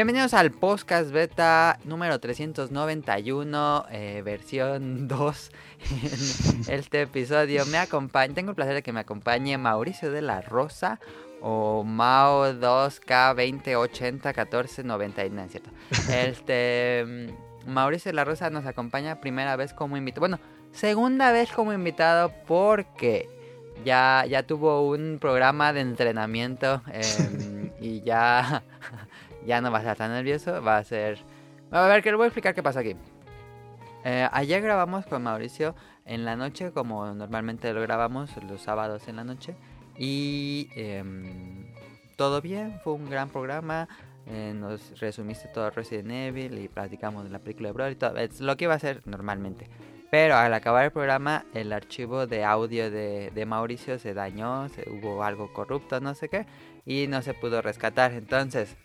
Bienvenidos al podcast beta número 391, eh, versión 2. En este episodio me acompaña, tengo el placer de que me acompañe Mauricio de la Rosa o Mao 2K 2080 1490, no es cierto. Este Mauricio de la Rosa nos acompaña primera vez como invitado. Bueno, segunda vez como invitado porque ya, ya tuvo un programa de entrenamiento em, y ya, ya no va a estar tan nervioso. Va a ser... A ver, que le voy a explicar qué pasa aquí. Eh, ayer grabamos con Mauricio en la noche, como normalmente lo grabamos los sábados en la noche. Y em, todo bien, fue un gran programa. Eh, nos resumiste todo Resident Evil y platicamos de la película de Broly y todo. Es lo que iba a hacer normalmente. Pero al acabar el programa, el archivo de audio de, de Mauricio se dañó, hubo algo corrupto, no sé qué, y no se pudo rescatar. Entonces,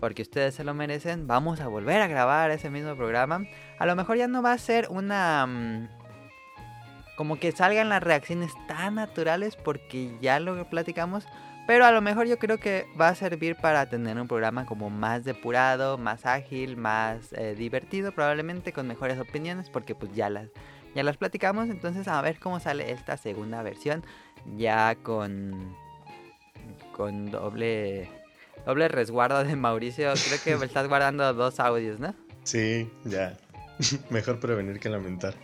porque ustedes se lo merecen, vamos a volver a grabar ese mismo programa. A lo mejor ya no va a ser una... mm, como que salgan las reacciones tan naturales porque ya lo platicamos. Pero a lo mejor yo creo que va a servir para tener un programa como más depurado, más ágil, más eh, divertido, probablemente con mejores opiniones, porque pues ya las, ya las platicamos. Entonces a ver cómo sale esta segunda versión, ya con, con doble, doble resguardo de Mauricio. Creo que me estás guardando dos audios, ¿no? Sí, ya. Mejor prevenir que lamentar.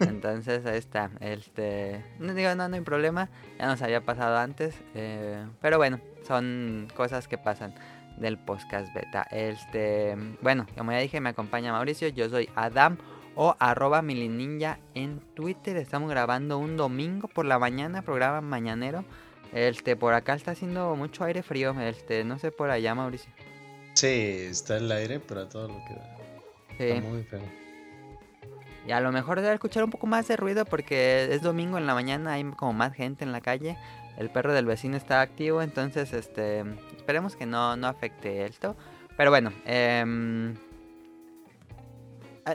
Entonces ahí está. Este, no digo, no, no hay problema. Ya nos había pasado antes. eh, pero bueno, son cosas que pasan del podcast beta. Este, bueno, como ya dije, me acompaña Mauricio. Yo soy Adam o arroba milininja en Twitter. Estamos grabando un domingo por la mañana, programa mañanero. Este, por acá está haciendo mucho aire frío. Este, no sé por allá, Mauricio. Sí, está el aire, pero a todo lo que da. Sí. Está muy feo. Y a lo mejor debe escuchar un poco más de ruido porque es domingo en la mañana, hay como más gente en la calle. El perro del vecino está activo, entonces este esperemos que no, no afecte esto. Pero bueno, em,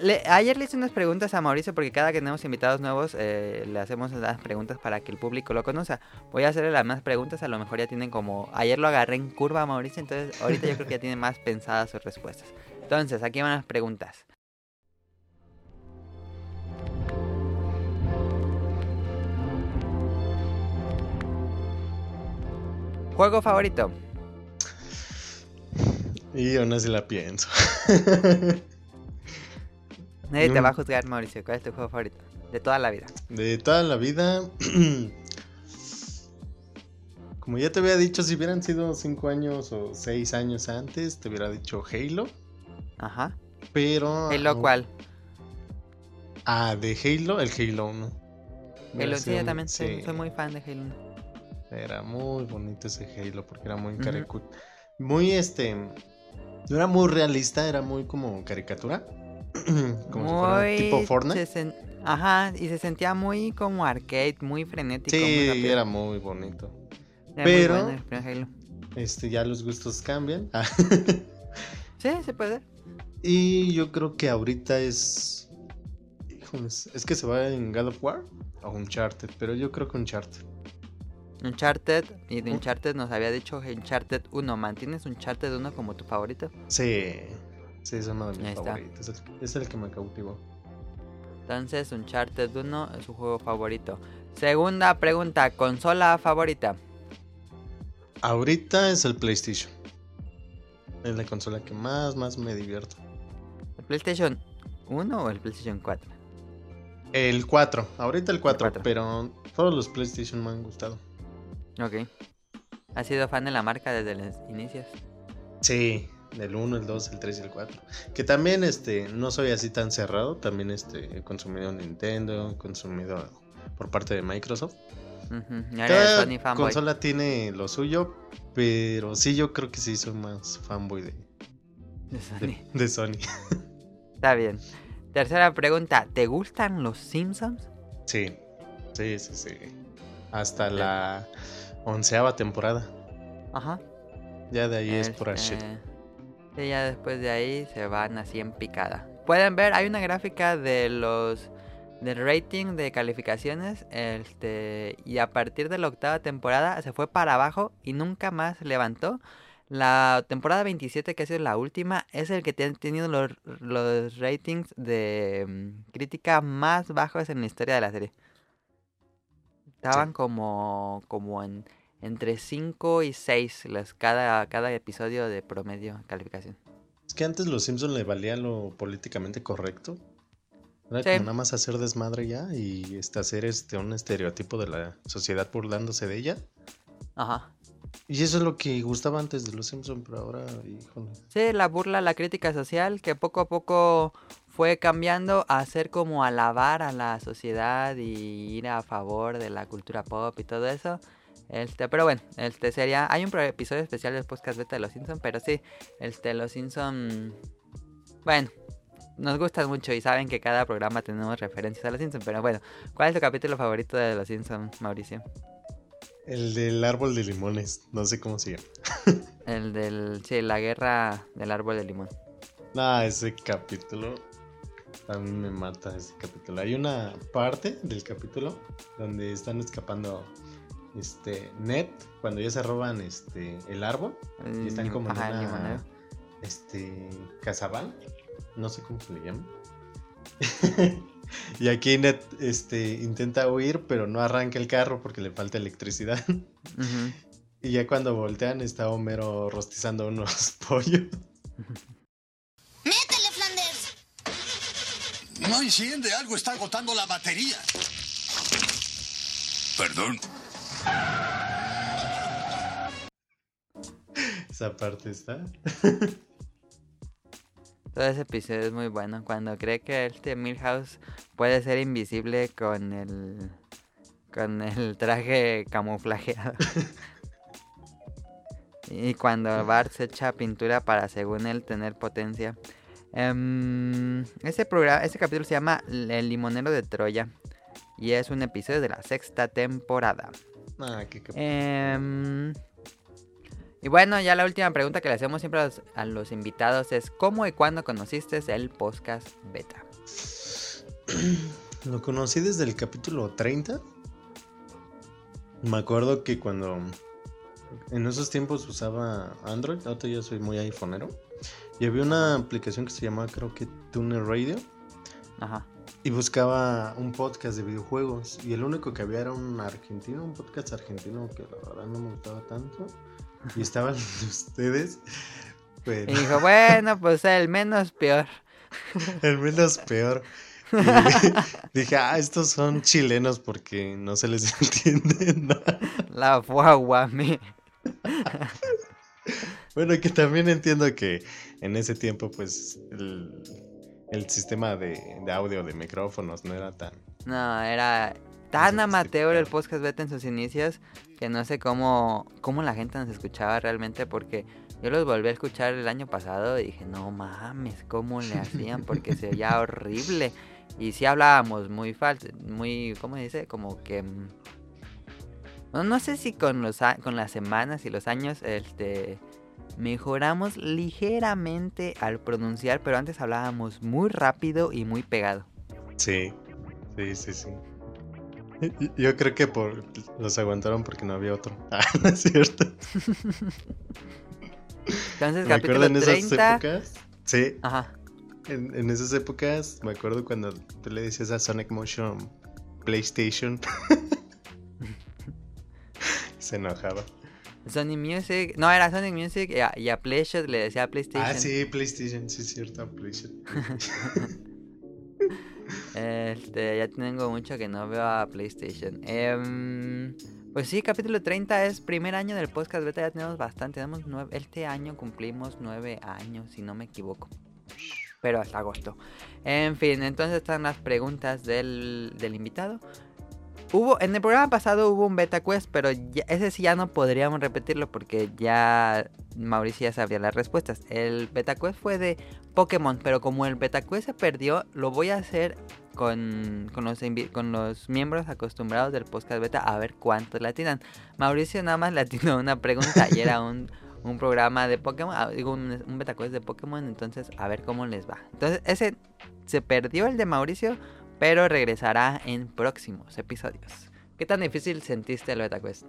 le- ayer le hice unas preguntas a Mauricio porque cada que tenemos invitados nuevos eh, le hacemos las preguntas para que el público lo conozca. Voy a hacerle las más preguntas, a lo mejor ya tienen como... Ayer lo agarré en curva a Mauricio, entonces ahorita yo creo que ya tiene más pensadas sus respuestas. Entonces, aquí van las preguntas. ¿Juego favorito? Y no se la pienso. Nadie te Mm. va a juzgar, Mauricio. ¿Cuál es tu juego favorito? De toda la vida. De toda la vida. Como ya te había dicho, si hubieran sido 5 años o 6 años antes, te hubiera dicho Halo. Ajá. Pero. ¿Halo cuál? Ah, de Halo, el Halo 1. Halo, sí, yo también sí. soy muy fan de Halo 1. Era muy bonito ese Halo porque era muy caricu- Muy este. No era muy realista, era muy como caricatura. como si fuera Muy... tipo Fortnite. se Ajá, y se sentía muy como arcade, muy frenético. muy Sí, rápido. era muy bonito. Era muy pero- bueno. Este, ya los gustos cambian. Ah, Sí, se puede. y yo creo que ahorita es. Híjoles, es que se va en God of War o Uncharted, pero yo creo que Uncharted. Uncharted, y Uh. de Uncharted nos había dicho Uncharted 1. ¿Mantienes Uncharted 1 como tu favorito? Sí, sí, es uno de mis Ahí favoritos. Es el, es el que me cautivó. Entonces, Uncharted 1 es su juego favorito. Segunda pregunta, consola favorita. Ahorita es el PlayStation. Es la consola que más, más me divierto. ¿El PlayStation 1 o el PlayStation 4? El 4, ahorita el 4, 4. pero todos los PlayStation me han gustado. Ok. ¿Has sido fan de la marca desde los inicios? Sí, el 1, el 2, el 3 y el 4. Que también este no soy así tan cerrado, también este he consumido Nintendo, he consumido por parte de Microsoft. Ahora eres Cada Sony consola tiene lo suyo, pero sí yo creo que sí soy más fanboy de, De Sony. de, de Sony. Está bien. Tercera pregunta, ¿te gustan los Simpsons? Sí, sí, sí, sí. Hasta la onceava temporada. Ajá. Ya de ahí es pura shit. Sí, ya después de ahí se van así en picada. Pueden ver, hay una gráfica de los del rating de calificaciones, este, y a partir de la octava temporada se fue para abajo y nunca más levantó. La temporada 27, que ha sido la última, es el que ha tenido los, los ratings de mm, crítica más bajos en la historia de la serie. Estaban como, como en entre 5 y 6 los, cada, cada episodio de promedio calificación. Es que antes los Simpsons le valía lo políticamente correcto. Era como nada más hacer desmadre ya y este, hacer este, un estereotipo de la sociedad burlándose de ella. Ajá. Y eso es lo que gustaba antes de los Simpsons, pero ahora, híjole. Sí, la burla, la crítica social, que poco a poco fue cambiando a ser como alabar a la sociedad y ir a favor de la cultura pop y todo eso. Este, pero bueno, este sería. Hay un episodio especial del podcast beta de los Simpsons, pero sí, este, los Simpsons. Bueno, nos gustan mucho y saben que cada programa tenemos referencias a los Simpsons, pero bueno, ¿cuál es tu capítulo favorito de los Simpsons, Mauricio? El del árbol de limones, no sé cómo se llama. el del, sí, la guerra del árbol de limón. Ah, ese capítulo a mí me mata ese capítulo. Hay una parte del capítulo donde están escapando este Ned cuando ya se roban este el árbol y están como en una este casabán, no sé cómo se le llama. y aquí Ned este intenta huir, pero no arranca el carro porque le falta electricidad. Y ya cuando voltean está Homero rostizando unos pollos. ¡Métele, Flanders! No enciende, algo está agotando la batería. Perdón. Esa parte está. Todo ese episodio es muy bueno. Cuando cree que este Milhouse puede ser invisible con el. con el traje camuflajeado. y cuando Bart se echa pintura para, según él, tener potencia. Um, programa, ese capítulo se llama El limonero de Troya. Y es un episodio de la sexta temporada. Ah, qué, em, y bueno, ya la última pregunta que le hacemos siempre a los, invitados es ¿cómo y cuándo conociste el podcast beta? Lo conocí desde el capítulo 30. Me acuerdo que cuando en esos tiempos usaba Android, ahora ya soy muy iPhoneero. Y había una aplicación que se llamaba creo que Tuner Radio. Ajá. Y buscaba un podcast de videojuegos. Y el único que había era un argentino, un podcast argentino que la verdad no me gustaba tanto. Y estaban ustedes. Y dijo, bueno, pues el menos peor. El menos peor. Y dije, ah, estos son chilenos porque no se les entiende nada. La me. Bueno, que también entiendo que en ese tiempo, pues, el, el sistema de, audio de micrófonos no era tan... No, era tan amateur el podcast beta en sus inicios que no sé cómo, cómo la gente nos escuchaba realmente porque yo los volví a escuchar el año pasado y dije, no mames, ¿cómo le hacían? Porque se oía horrible. Y sí hablábamos muy falso, muy, ¿cómo dice? Como que... Mm, no, no sé si con, los, con las semanas y los años, este mejoramos ligeramente al pronunciar, pero antes hablábamos muy rápido y muy pegado. Sí, sí, sí, sí. Yo creo que por los aguantaron porque no había otro. Ah, no es cierto. Entonces, me acuerdo en esas épocas. Sí. Ajá. En, en, esas épocas, me acuerdo cuando tú le decías a Sonic Motion PlayStation. Se enojaba. Sony Music, no, era Sonic Music y a, PlayStation le decía PlayStation. Ah, sí, PlayStation, sí es cierto, PlayStation. este, ya tengo mucho que no veo a PlayStation. Em, pues sí, capítulo 30 es primer año del podcast beta, ya tenemos bastante, tenemos nueve, este año cumplimos nueve años, si no me equivoco. Pero hasta agosto. En fin, entonces están las preguntas del, del invitado. Hubo, en el programa pasado hubo un beta quest, pero ese sí ya no podríamos repetirlo porque ya Mauricio ya sabía las respuestas. El beta quest fue de Pokémon, pero como el beta quest se perdió, lo voy a hacer con, con los miembros acostumbrados del podcast beta a ver cuántos latinan. Mauricio nada más latinó una pregunta y era un, un programa de Pokémon, ah, digo un, un beta quest de Pokémon, entonces a ver cómo les va. Entonces ese se perdió el de Mauricio, pero regresará en próximos episodios. ¿Qué tan difícil sentiste el beta quest?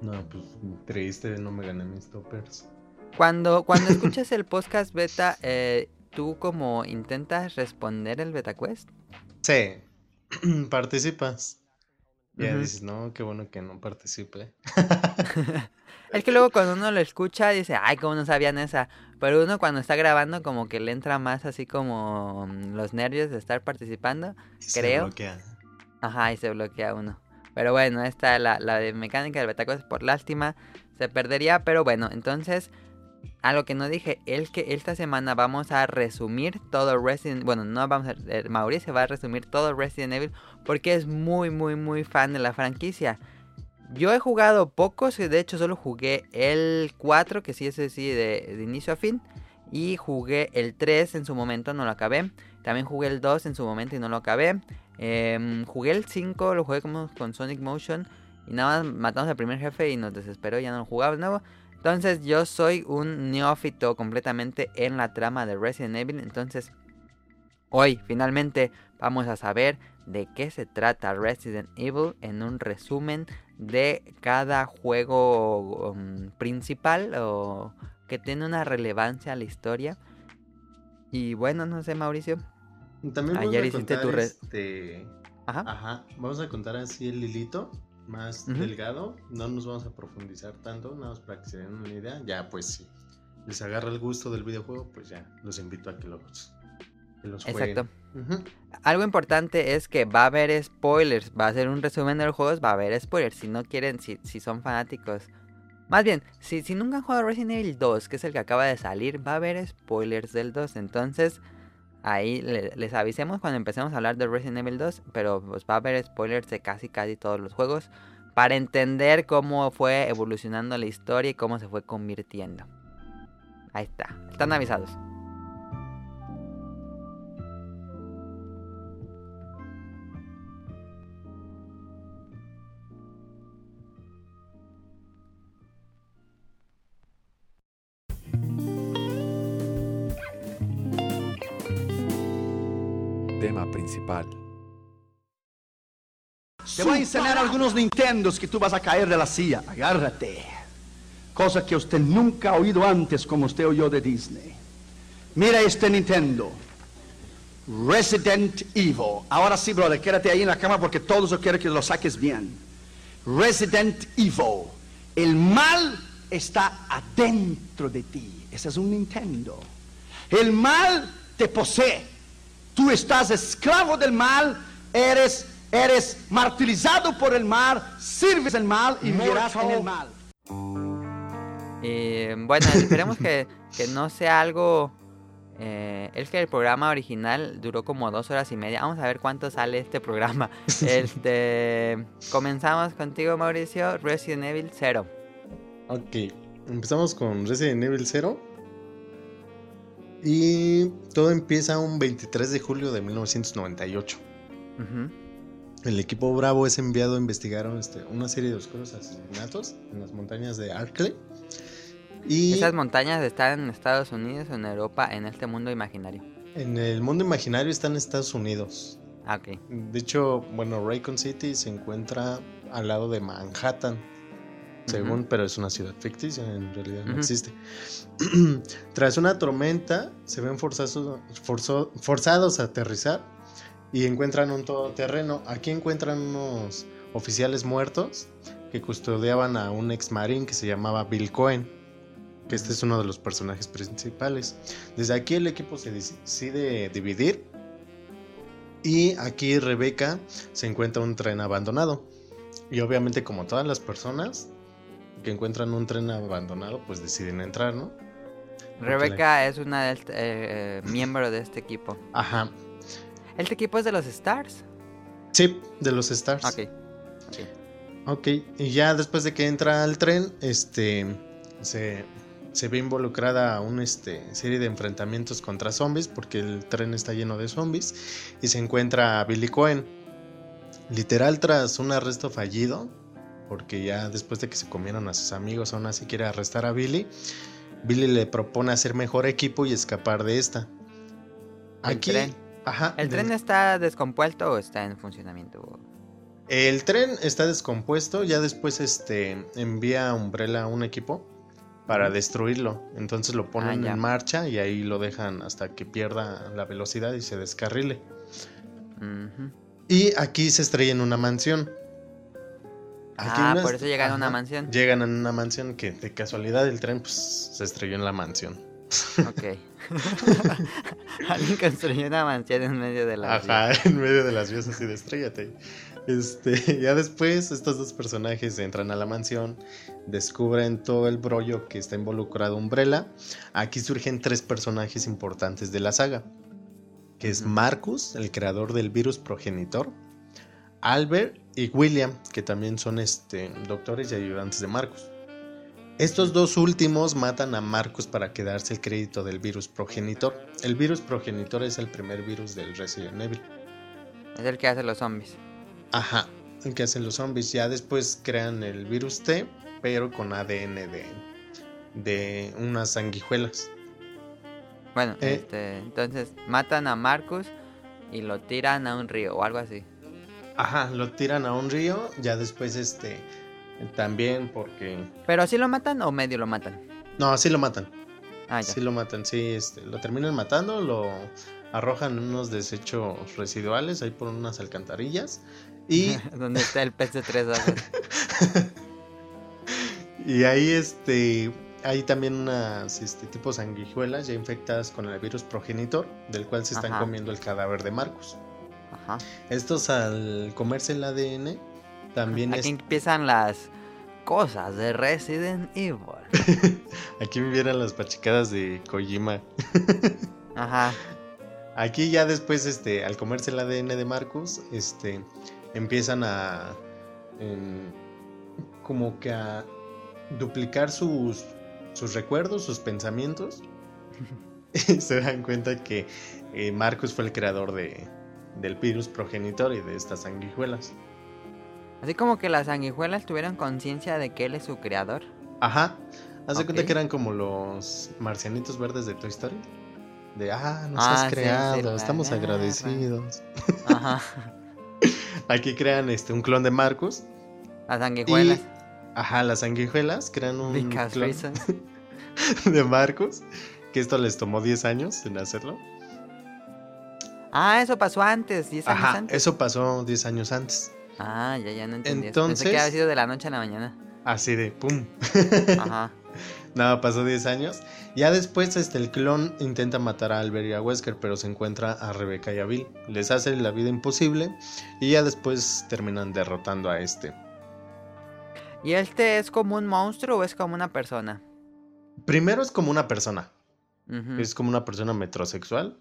No, pues triste, no me gané mis toppers. Cuando, cuando escuchas el podcast beta, eh, ¿tú como intentas responder el beta quest? Sí, participas. Ya Ujú. dices, no, qué bueno que no participe. Es que luego cuando uno lo escucha dice, ay, cómo no sabían esa. Pero uno cuando está grabando como que le entra más así como mm, los nervios de estar participando. Se Creo. bloquea. Ajá, y se bloquea uno. Pero bueno, esta la, la de mecánica del betacuest por lástima se perdería. Pero bueno, entonces, a lo que no dije, es que esta semana vamos a resumir todo Resident Bueno, no vamos a... eh, Mauricio va a resumir todo Resident Evil porque es muy, muy, muy fan de la franquicia. Yo he jugado pocos, de hecho solo jugué el 4, que sí es así de, de inicio a fin. Y jugué el 3 en su momento, no lo acabé. También jugué el 2 en su momento y no lo acabé. Em, jugué el 5, lo jugué como con Sonic Motion. Y nada más matamos al primer jefe y nos desesperó, ya no lo jugaba de nuevo. Entonces yo soy un neófito completamente en la trama de Resident Evil. Entonces hoy finalmente vamos a saber de qué se trata Resident Evil en un resumen de cada juego um, principal o que tiene una relevancia a la historia. Y bueno, no sé, Mauricio. También vamos Ayer a hiciste tu re- este... Ajá. Ajá, vamos a contar así el hilito más delgado. No nos vamos a profundizar tanto, nada más para que se den una idea. Ya, pues si les agarra el gusto del videojuego, pues ya los invito a que los, que los jueguen. Exacto. Algo importante es que va a haber spoilers. Va a ser un resumen de los juegos, va a haber spoilers. Si no quieren, si, si son fanáticos. Más bien, si, si nunca han jugado Resident Evil 2, que es el que acaba de salir, va a haber spoilers del 2. Entonces, ahí le- les avisemos cuando empecemos a hablar de Resident Evil 2. Pero pues va a haber spoilers de casi casi todos los juegos. Para entender cómo fue evolucionando la historia y cómo se fue convirtiendo. Ahí está. Están avisados. Tema principal. Te voy a enseñar algunos Nintendos que tú vas a caer de la silla. Agárrate. Cosa que usted nunca ha oído antes como usted oyó de Disney. Mira este Nintendo. Resident Evil. Ahora sí, brother, quédate ahí en la cama porque todos yo quiero que lo saques bien. Resident Evil. El mal está adentro de ti. Ese es un Nintendo. El mal te posee. Tú estás esclavo del mal, eres, eres martirizado por el mal, sirves el mal y vivirás en el mal. Y bueno, esperemos que, que no sea algo... eh, es que el programa original duró como dos horas y media. Vamos a ver cuánto sale este programa. Este, comenzamos contigo, Mauricio. Resident Evil 0. Ok, empezamos con Resident Evil 0. Y todo empieza un 23 de julio de 1998. Ujú. El equipo Bravo es enviado a investigar este, una serie de oscuros asesinatos en las montañas de Arkley. Y Esas montañas están en Estados Unidos o en Europa, en este mundo imaginario. en el mundo imaginario están en Estados Unidos. Ah, ok. De hecho, bueno, Raycon City se encuentra al lado de Manhattan. Según, pero es una ciudad ficticia, en realidad no Ujú. existe. Tras una tormenta, se ven forzados, forzo- forzados a aterrizar y encuentran un todoterreno. Aquí encuentran unos oficiales muertos que custodiaban a un ex marín que se llamaba Bill Cohen. Que este es uno de los personajes principales. Desde aquí el equipo se decide dividir. Y aquí Rebeca se encuentra un tren abandonado. Y obviamente como todas las personas que encuentran un tren abandonado, pues deciden entrar, ¿no? Rebeca es una del- eh, miembro de este equipo. Ajá. ¿Este equipo es de los Stars? Sí, de los Stars. Ok. Ok, y ya después de que entra al tren, este se, se ve involucrada una este, serie de enfrentamientos contra zombies, porque el tren está lleno de zombies, y se encuentra a Billy Cohen. Literal, tras un arresto fallido, porque ya después de que se comieron a sus amigos, aún así quiere arrestar a Billy, Billy le propone hacer mejor equipo y escapar de esta. El Aquí, tren. ajá, ¿El tren está descompuesto o está en funcionamiento? El tren está descompuesto, ya después este envía a Umbrella un equipo para destruirlo. Entonces lo ponen Ah, en marcha y ahí lo dejan hasta que pierda la velocidad y se descarrile. Y aquí se estrella en una mansión. Aquí Ah, por es- eso llegan a una mansión. Llegan a una mansión que de casualidad el tren pues, se estrelló en la mansión. Ok. Alguien construyó una mansión en medio de la Ajá, en medio de las vías así de estrellate. Este, ya después estos dos personajes entran a la mansión, descubren todo el brollo que está involucrado Umbrella. Aquí surgen tres personajes importantes de la saga, que es. Marcus, el creador del virus progenitor, Albert y William, que también son este, doctores y ayudantes de Marcus. Estos dos últimos matan a Marcus para quedarse el crédito del virus progenitor. El virus progenitor es el primer virus del Resident Evil. Es el que hace los zombies. Ajá, el que hacen los zombies. Ya después crean el virus T, pero con ADN de, de unas sanguijuelas. Bueno, Eh. este, entonces matan a Marcus y lo tiran a un río o algo así. Ajá, lo tiran a un río. Ya después, este, también porque. Pero sí lo matan o medio lo matan. No, sí lo matan. Ah, ya. Sí lo matan, sí, este, lo terminan matando, lo arrojan en unos desechos residuales ahí por unas alcantarillas. Y Donde está el pez de tres. Y ahí este hay también unas este, tipo sanguijuelas ya infectadas con el virus progenitor, del cual se están Ajá. comiendo el cadáver de Marcus. Ajá. Estos al comerse el ADN también Aquí es empiezan las cosas de Resident Evil. aquí me vieran las pachicadas de Kojima. Ajá. Aquí ya después este al comerse el ADN de Marcus, este empiezan a como que a duplicar sus sus recuerdos, sus pensamientos. y se dan cuenta que eh, Marcus fue el creador de, del virus progenitor y de estas sanguijuelas. Así como que las sanguijuelas tuvieron conciencia de que él es su creador. Ajá. Haz de cuenta que eran como los marcianitos verdes de Toy Story. De, ah, nos Ah, has creado, estamos agradecidos. Ajá. Aquí crean este, un clon de Marcus. Las sanguijuelas. Ajá, las sanguijuelas crean un Because clon reasons. de Marcus. Que esto les tomó 10 años en hacerlo. Ah, eso pasó antes, 10 años Ajá, antes. eso pasó 10 años antes. Ah, ya, ya no entendí. Entonces- Pensé que había sido de la noche a la mañana. Así de pum. Ajá. Nada, pasó 10 años. Ya después este, el clon intenta matar a Albert y a Wesker, pero se encuentra a Rebecca y a Bill. Les hace la vida imposible y ya después terminan derrotando a este. ¿Y este es como un monstruo o es como una persona? Primero es como una persona. Es como una persona metrosexual.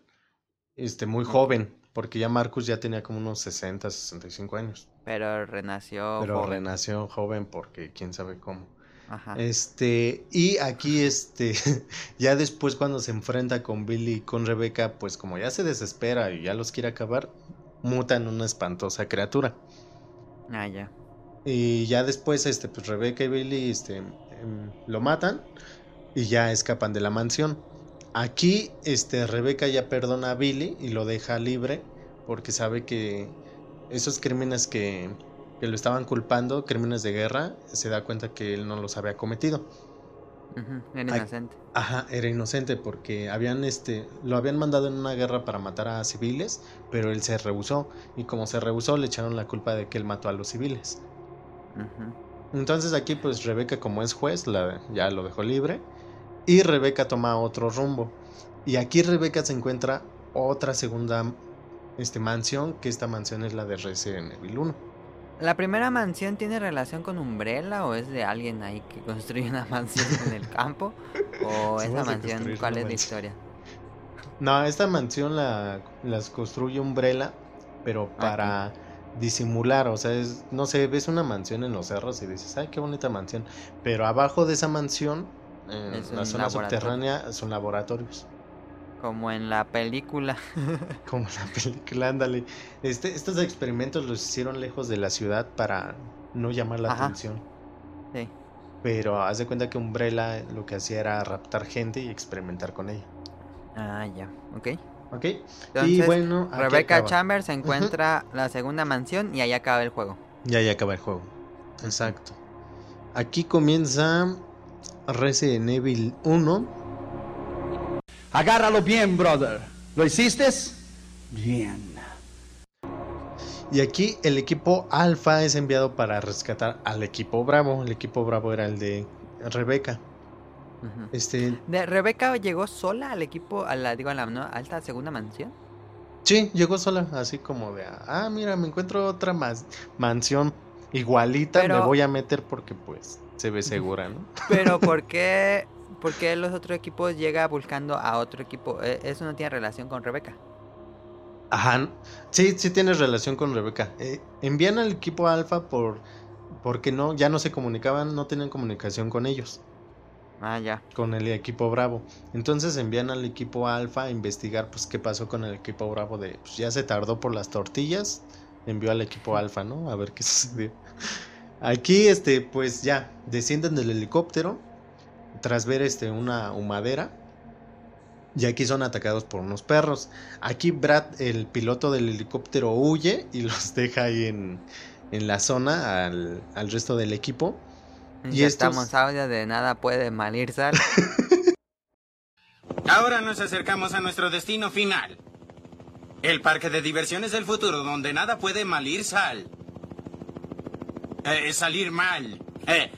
Este, muy joven, porque ya Marcus ya tenía como unos 60, 65 años. Pero renació. pero joven. renació joven porque quién sabe cómo. Ajá. Este, y aquí este, ya después cuando se enfrenta con Billy y con Rebeca, pues como ya se desespera y ya los quiere acabar, muta en una espantosa criatura. Ah, ya. Y ya después, este, pues Rebeca y Billy, este, em, lo matan y ya escapan de la mansión. Aquí, este, Rebeca ya perdona a Billy y lo deja libre porque sabe que esos crímenes que, que lo estaban culpando, crímenes de guerra, se da cuenta que él no los había cometido. Era inocente. Ajá, era inocente porque habían este lo habían mandado en una guerra para matar a civiles, pero él se rehusó y como se rehusó le echaron la culpa de que él mató a los civiles. Entonces aquí pues Rebeca como es juez la, ya lo dejó libre y Rebeca toma otro rumbo. Y aquí Rebeca se encuentra otra segunda este, mansión, que esta mansión es la de Resident Evil 1. ¿La primera mansión tiene relación con Umbrella o es de alguien ahí que construye una mansión en el campo? ¿O Sí, esa vamos a mansión, cuál es la historia? No, esta mansión la, las construye Umbrella, pero para disimular, o sea, es, no sé, ves una mansión en los cerros y dices, ay, qué bonita mansión, pero abajo de esa mansión, en Es la zona subterránea, son laboratorios. Como en la película. Como la película, ándale. Este, estos experimentos los hicieron lejos de la ciudad para no llamar la Ajá. atención. Sí. Pero haz de cuenta que Umbrella lo que hacía era raptar gente y experimentar con ella. Ah, ya. Ok. ¿Ok? Entonces, y bueno, Rebecca. Chambers encuentra la segunda mansión y ahí acaba el juego. Ya, ya acaba el juego. Exacto. Aquí comienza Resident Evil 1. Agárralo bien, brother. ¿Lo hiciste? Bien. Y aquí el equipo Alpha es enviado para rescatar al equipo Bravo. El equipo Bravo era el de Rebeca. Este, De Rebeca llegó sola al equipo, a la, digo, a la ¿no? alta segunda mansión. sí, llegó sola, así como de, ah, mira, me encuentro otra más mansión igualita, me voy a meter porque pues se ve segura, ¿no? Pero ¿por qué, por qué los otros equipos llega buscando a otro equipo? Eh, Eso no tiene relación con Rebeca. Ajá, sí, sí tienes relación con Rebeca. Eh, envían al equipo Alpha por porque no, ya no se comunicaban, no tenían comunicación con ellos, Ah, ya. con el equipo Bravo. Entonces envían al equipo Alpha a investigar pues qué pasó con el equipo Bravo de pues ya se tardó por las tortillas, envió al equipo Alpha, ¿no? A ver qué sucedió. Aquí este pues ya descienden del helicóptero tras ver este una humadera. Y aquí son atacados por unos perros. Aquí Brad, el piloto del helicóptero, huye y los deja ahí en, en la zona al, al resto del equipo. Y estos- estamos audio de nada puede mal ir sal. Ahora nos acercamos a nuestro destino final. El parque de diversiones del futuro donde nada puede malir sal. Eh, salir mal. Eh,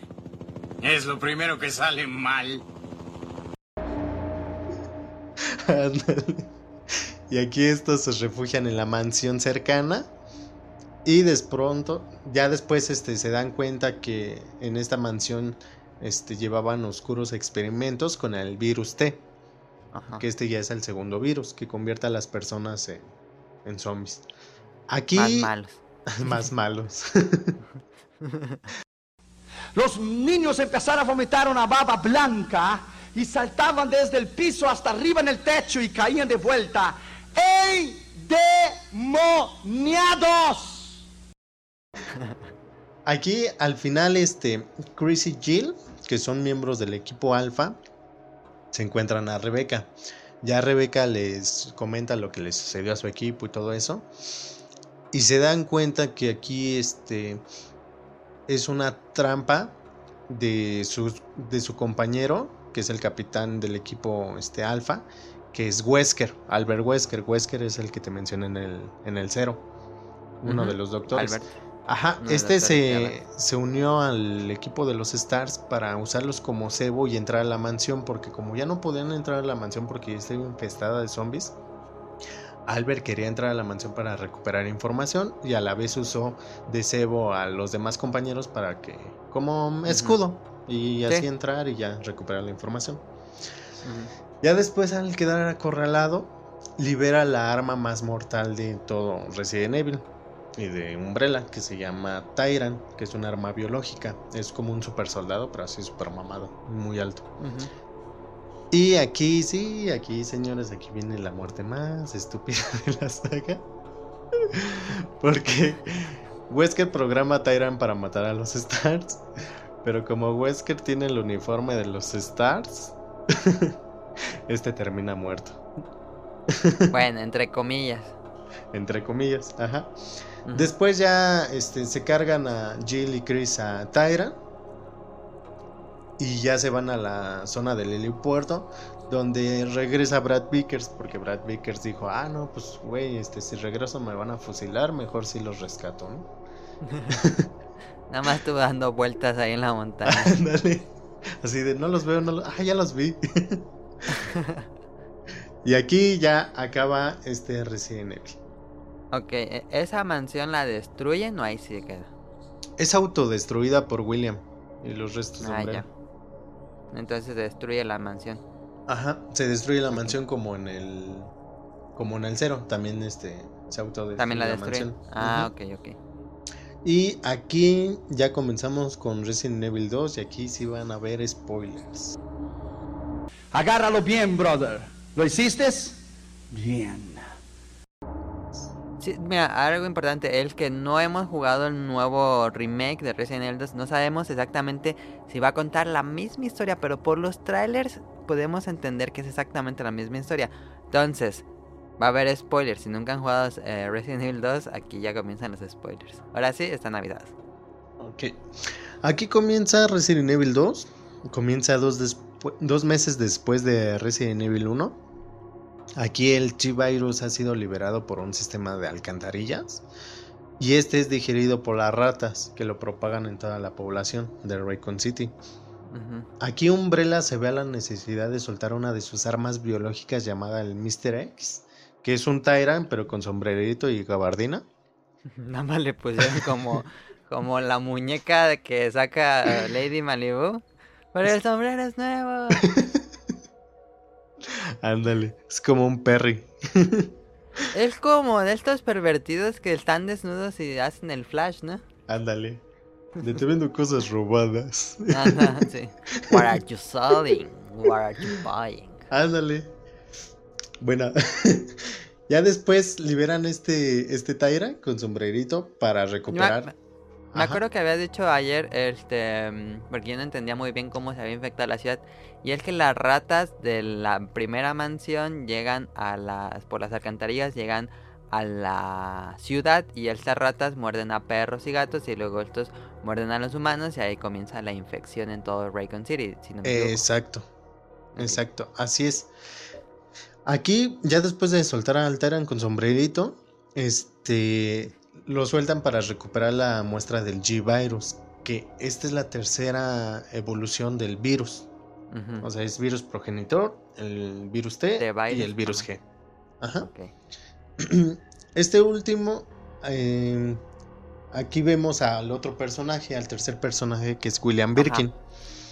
es lo primero que sale mal. Ándale. y aquí estos se refugian en la mansión cercana. Y de pronto, ya después este, se dan cuenta que en esta mansión este, llevaban oscuros experimentos con el virus T. Ajá. que este ya es el segundo virus que convierte a las personas en, en zombies. Aquí Más malos. más malos. Los niños empezaron a vomitar una baba blanca y saltaban desde el piso hasta arriba en el techo y caían de vuelta. ¡Endemoniados! Aquí al final este Chris y Jill, que son miembros del equipo Alpha, se encuentran a Rebeca. Ya Rebeca les comenta lo que les sucedió a su equipo y todo eso. Y se dan cuenta que aquí este es una trampa de su, de su compañero, que es el capitán del equipo este Alpha, que es Wesker, Albert Wesker. Wesker es el que te mencioné en el, en el cero. Uno de los doctores. Albert. Ajá, este se, se unió al equipo de los Stars para usarlos como cebo y entrar a la mansión, porque como ya no podían entrar a la mansión porque ya estaba infestada de zombies, Albert quería entrar a la mansión para recuperar información y a la vez usó de cebo a los demás compañeros para que, como escudo, y así Sí. entrar y ya recuperar la información. Ya después, al quedar acorralado, libera la arma más mortal de todo Resident Evil y de Umbrella, que se llama Tyrant, que es un arma biológica. Es como un super soldado, pero así super mamado, muy alto. Y aquí, sí, aquí, señores, aquí viene la muerte más estúpida de la saga. Porque Wesker programa a Tyrant para matar a los Stars. Pero como Wesker tiene el uniforme de los Stars, este termina muerto. Bueno, entre comillas. Entre comillas, ajá. Después ya este, se cargan a Jill y Chris a Tyra. Y ya se van a la zona del helipuerto. Donde regresa Brad Vickers. Porque Brad Vickers dijo: Ah, no, pues güey, este, si regreso me van a fusilar. Mejor si los rescato, ¿no? Nada más estuve dando vueltas ahí en la montaña. Así de no los veo, no los. Ah, ya los vi. y aquí ya acaba este Resident Evil. ok, e- ¿esa mansión la destruyen o ahí sí queda? Es autodestruida por William y los restos de Ah, Umbrella. ya. Entonces se destruye la mansión. Ajá, se destruye la mansión como en el como en el cero, también este se autodestruye También la mansión. Ah, Ujú. ok, ok. Y aquí ya comenzamos con Resident Evil 2 y aquí sí van a ver spoilers. Agárralo bien, brother. ¿Lo hiciste? Bien. Sí, mira, algo importante es que no hemos jugado el nuevo remake de Resident Evil 2. No sabemos exactamente si va a contar la misma historia, pero por los trailers podemos entender que es exactamente la misma historia. Entonces, va a haber spoilers. Si nunca han jugado eh, Resident Evil 2, aquí ya comienzan los spoilers. Ahora sí, está Navidad. Ok. Aquí comienza Resident Evil 2 comienza dos, dos meses después de Resident Evil 1. Aquí el G-Virus ha sido liberado por un sistema de alcantarillas. Y este es digerido por las ratas que lo propagan en toda la población de Raycon City. Aquí Umbrella se ve a la necesidad de soltar una de sus armas biológicas llamada el Mr. X, que es un Tyrant pero con sombrerito y gabardina. Nada más le pusieron como, como la muñeca que saca Lady Malibu. Pero el sombrero es nuevo. Ándale, es como un Perry. Es como de estos pervertidos que están desnudos y hacen el flash, ¿no? Ándale. De te vendo cosas robadas. Ajá, sí. What are you selling? What are you buying? Ándale. Bueno, ya después liberan este, este Tyra con sombrerito para recuperar. Me Ajá. acuerdo que había dicho ayer, este, mm, porque yo no entendía muy bien cómo se había infectado la ciudad, y es que las ratas de la primera mansión llegan a las, por las alcantarillas, llegan a la ciudad y estas ratas muerden a perros y gatos y luego estos muerden a los humanos y ahí comienza la infección en todo Raycon City, si no me equivoco. Exacto, exacto, así es. Aquí, ya después de soltar al Tyrant con sombrerito, este lo sueltan para recuperar la muestra del G-Virus, que esta es la tercera evolución del virus. O sea, es virus progenitor, el virus T virus, y el virus. G. Ajá. Este último, eh, aquí vemos al otro personaje, al tercer personaje que es William Birkin.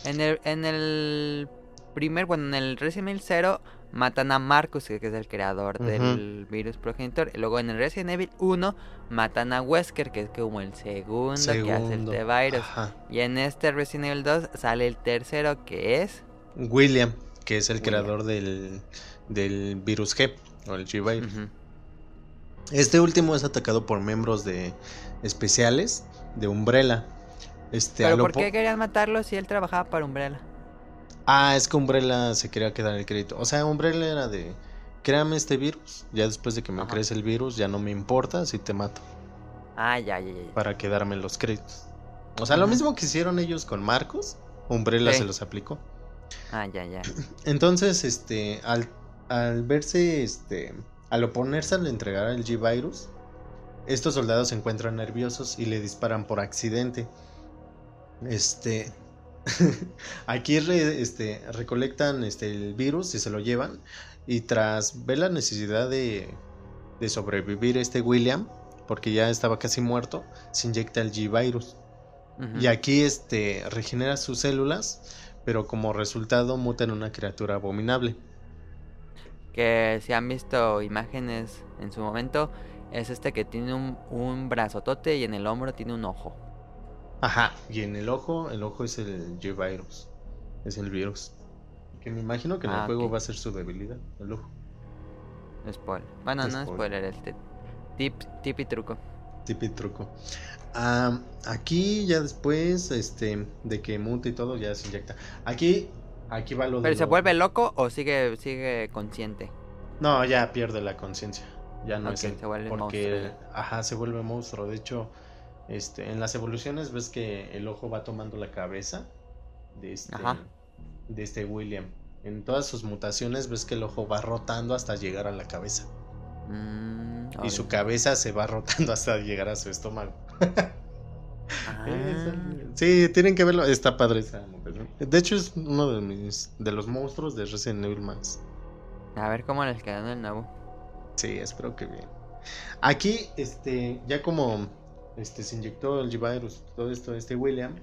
En el, en el primer, bueno, en el Resident Evil 0 matan a Marcus, que es el creador del virus progenitor. Y luego en el Resident Evil 1 matan a Wesker, que es como el segundo, que hace este virus. Ajá. Y en este Resident Evil 2 sale el tercero, que es... William, que es el William. creador del, del virus G o el G-Virus. Ujú. Este último es atacado por miembros de especiales de Umbrella. Este, Pero ¿por po- qué querían matarlo si él trabajaba para Umbrella? Ah, es que Umbrella se quería quedar el crédito. O sea, Umbrella era de, créame este virus. Ya después de que me Ajá. crees el virus, ya no me importa si te mato. Ah, ya, ya, ya. Para quedarme los créditos. O sea, lo mismo que hicieron ellos con Marcos, Umbrella Sí. se los aplicó. Ah, ya, ya. Entonces, este, al, al verse, este, al oponerse al entregar el G-Virus, estos soldados se encuentran nerviosos y le disparan por accidente. Este, aquí re- este, recolectan este, el virus y se lo llevan. Y tras ver la necesidad de, de sobrevivir este William, porque ya estaba casi muerto, se inyecta el G-Virus. Y aquí este regenera sus células, pero como resultado muta en una criatura abominable. que si han visto imágenes en su momento, es este que tiene un, un brazotote y en el hombro tiene un ojo. Ajá, y en el ojo, el ojo es el G-Virus, es el virus. Que me imagino que en el Ah, juego va a ser su debilidad, el ojo. Spoiler. Bueno, no Spoiler. spoiler, este tip, tip y truco. Tip y truco. Ah, aquí ya después, este, de que muta y todo, ya se inyecta. Aquí, aquí va lo de ¿Pero se lo- vuelve loco o sigue sigue consciente? No, ya pierde la conciencia. Ya no es él. se vuelve porque, monstruo ajá, se vuelve monstruo. De hecho, este, en las evoluciones ves que el ojo va tomando la cabeza de este, Ajá. de este William. En todas sus mutaciones ves que el ojo va rotando hasta llegar a la cabeza. Mm, Y su cabeza se va rotando hasta llegar a su estómago. Ah, Sí, tienen que verlo. Está padre esa mutación. De hecho, es uno de mis de los monstruos de Resident Evil más. A ver cómo les quedó en el nuevo. Sí, espero que bien. Aquí, este, ya como este, se inyectó el G-Virus, todo esto, este William,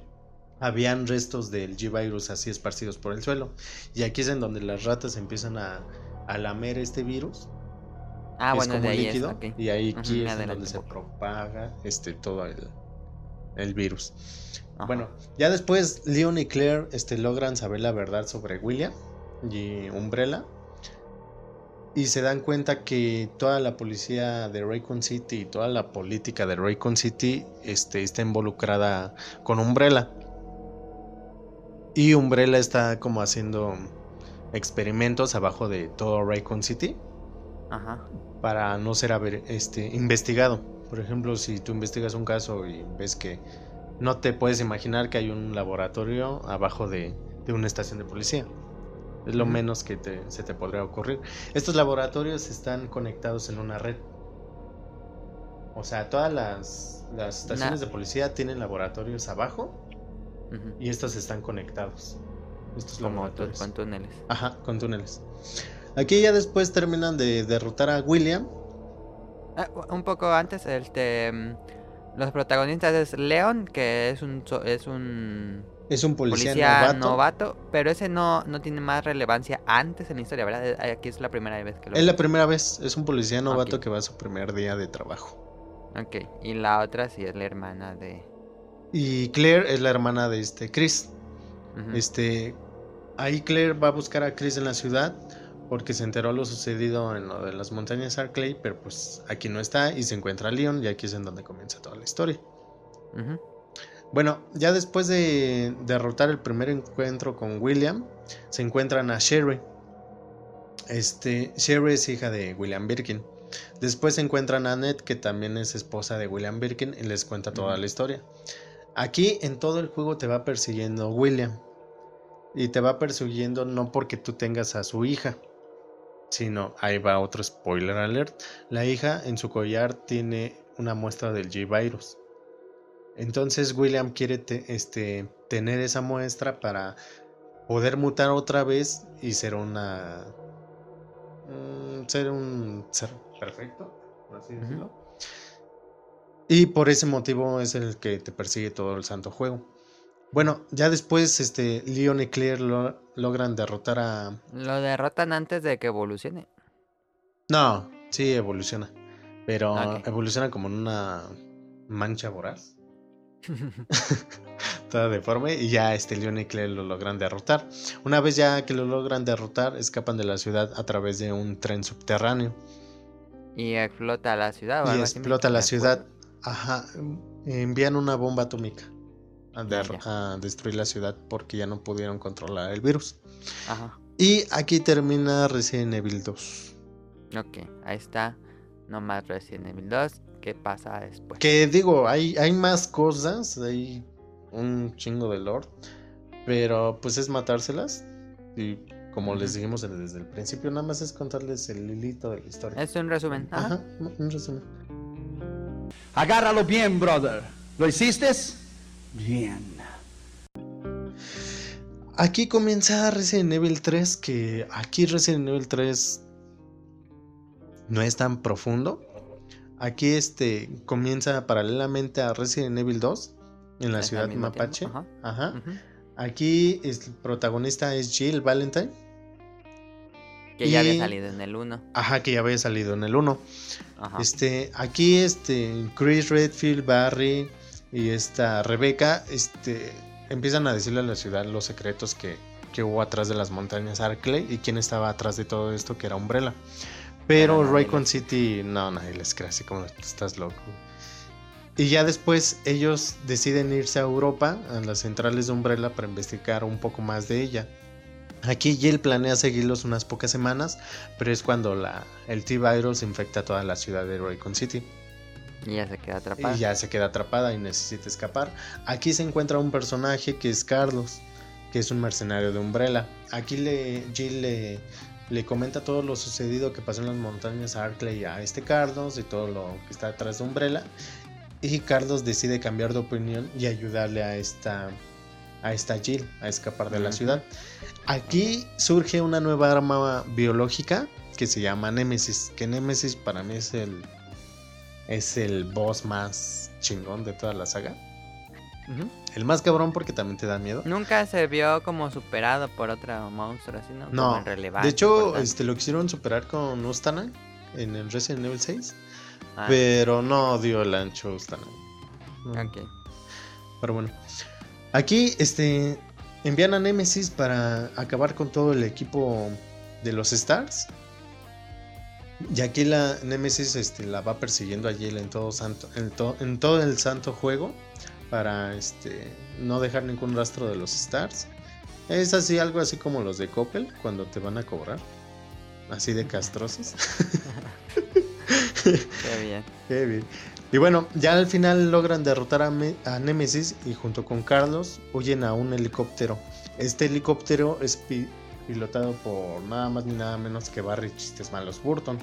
habían restos del G-Virus así esparcidos por el suelo. Y aquí es en donde las ratas empiezan a, a lamer este virus. Ah, bueno, es de como ahí líquido. es. Y ahí aquí es en donde se propaga este, todo el, el virus. Ajá. Bueno, ya después Leon y Claire este, logran saber la verdad sobre William y Umbrella. Y se dan cuenta que toda la policía de Raycon City y toda la política de Raycon City este, está involucrada con Umbrella. Y Umbrella está como haciendo experimentos abajo de todo Raycon City Ajá. para no ser este, investigado. Por ejemplo, si tú investigas un caso y ves que no te puedes imaginar que hay un laboratorio abajo de, de una estación de policía. Es lo menos que te- se te podría ocurrir. Estos laboratorios están conectados en una red. O sea, todas las, las estaciones de policía tienen laboratorios abajo y estos están conectados. Estos Como laboratorios. con túneles. Ajá, con túneles. Aquí ya después terminan de derrotar a William. Ah, un poco antes, este, mm, los protagonistas es Leon, que es un es un Es un policía, policía novato. novato, pero ese no, no tiene más relevancia antes en la historia, ¿verdad? Eh, Aquí es la primera vez que lo Es la primera vez. Es un policía novato que va a su primer día de trabajo. Ok, y la otra sí es la hermana de... Y Claire es la hermana de este Chris. Este, ahí Claire va a buscar a Chris en la ciudad porque se enteró lo sucedido en lo de las montañas Arclay, pero pues aquí no está y se encuentra a Leon y aquí es en donde comienza toda la historia. Ujú. Bueno, ya después de derrotar el primer encuentro con William, se encuentran a Sherry. Este, Sherry es hija de William Birkin. Después se encuentran a Annette, que también es esposa de William Birkin, y les cuenta toda la historia. Aquí en todo el juego te va persiguiendo William. Y te va persiguiendo no porque tú tengas a su hija, sino, ahí va otro spoiler alert, la hija en su collar tiene una muestra del G-Virus. Entonces William quiere te- este, tener esa muestra para poder mutar otra vez y ser una... mm, ser un ser perfecto, por así decirlo. Y por ese motivo es el que te persigue todo el santo juego. Bueno, ya después este, Leon y Claire lo- logran derrotar a... Lo derrotan antes de que evolucione. No, sí evoluciona. Pero evoluciona como en una mancha voraz. Toda deforme. Y ya este Leon y Claire lo logran derrotar. Una vez ya que lo logran derrotar, escapan de la ciudad a través de un tren subterráneo. y explota la ciudad. o y explota la ciudad. Ajá. Envían una bomba atómica a, der- a destruir la ciudad porque ya no pudieron controlar el virus. Ajá. Y aquí termina Resident Evil 2. Ok, ahí está. No más Resident Evil 2. ¿Qué pasa después? Que digo, hay, hay más cosas, hay un chingo de lore, pero pues es matárselas. Y como les dijimos desde el principio, nada más es contarles el hilito de la historia. Es un resumen. Ajá. Ajá, un resumen. Agárralo bien, brother. ¿Lo hiciste? Bien. Aquí comienza Resident Evil 3, que aquí Resident Evil 3 no es tan profundo. Aquí este comienza paralelamente a Resident Evil 2 en la Es ciudad mapache. Ajá. Aquí es- el protagonista es Jill Valentine. Que ya había salido en el 1. Ajá, que ya había salido en el 1. Ajá. Este, aquí este Chris Redfield, Barry y esta Rebecca, este, empiezan a decirle a la ciudad los secretos que, que hubo atrás de las montañas Arkley y quién estaba atrás de todo esto, que era Umbrella. Pero Raycon City, no, nadie les cree así como estás loco. Y ya después ellos deciden irse a Europa, a las centrales de Umbrella, para investigar un poco más de ella. Aquí Jill planea seguirlos unas pocas semanas, pero es cuando la, el T-Virus infecta toda la ciudad de Raycon City. Y ya se queda atrapada. Y ya se queda atrapada y necesita escapar. Aquí se encuentra un personaje que es Carlos, que es un mercenario de Umbrella. Aquí le, Jill le, le comenta todo lo sucedido que pasó en las montañas a Arkley a este Carlos y todo lo que está detrás de Umbrella. Y Carlos decide cambiar de opinión y ayudarle a esta, a esta Jill a escapar de la ciudad. Aquí surge una nueva arma biológica que se llama Nemesis. Que Nemesis para mí es el, es el boss más chingón de toda la saga. Ujú. El más cabrón porque también te da miedo. Nunca se vio como superado por otro monstruo así, ¿no? No, de hecho, importante. este, lo quisieron superar con Ustana en el Resident Evil 6, Ah, pero no dio el ancho Ustana. No. ok. Pero bueno, aquí este, envían a Nemesis para acabar con todo el equipo de los Stars. Y aquí la Nemesis este, la va persiguiendo a Jill en todo, santo, en, to- en todo el santo juego para este, no dejar ningún rastro de los Stars. Es así, algo así como los de Coppel cuando te van a cobrar. Así de castrosos. Qué bien. Qué bien. Y bueno, ya al final logran derrotar a, a Nemesis y junto con Carlos huyen a un helicóptero. Este helicóptero es pi- pilotado por nada más ni nada menos que Barry Chistes Malos Burton.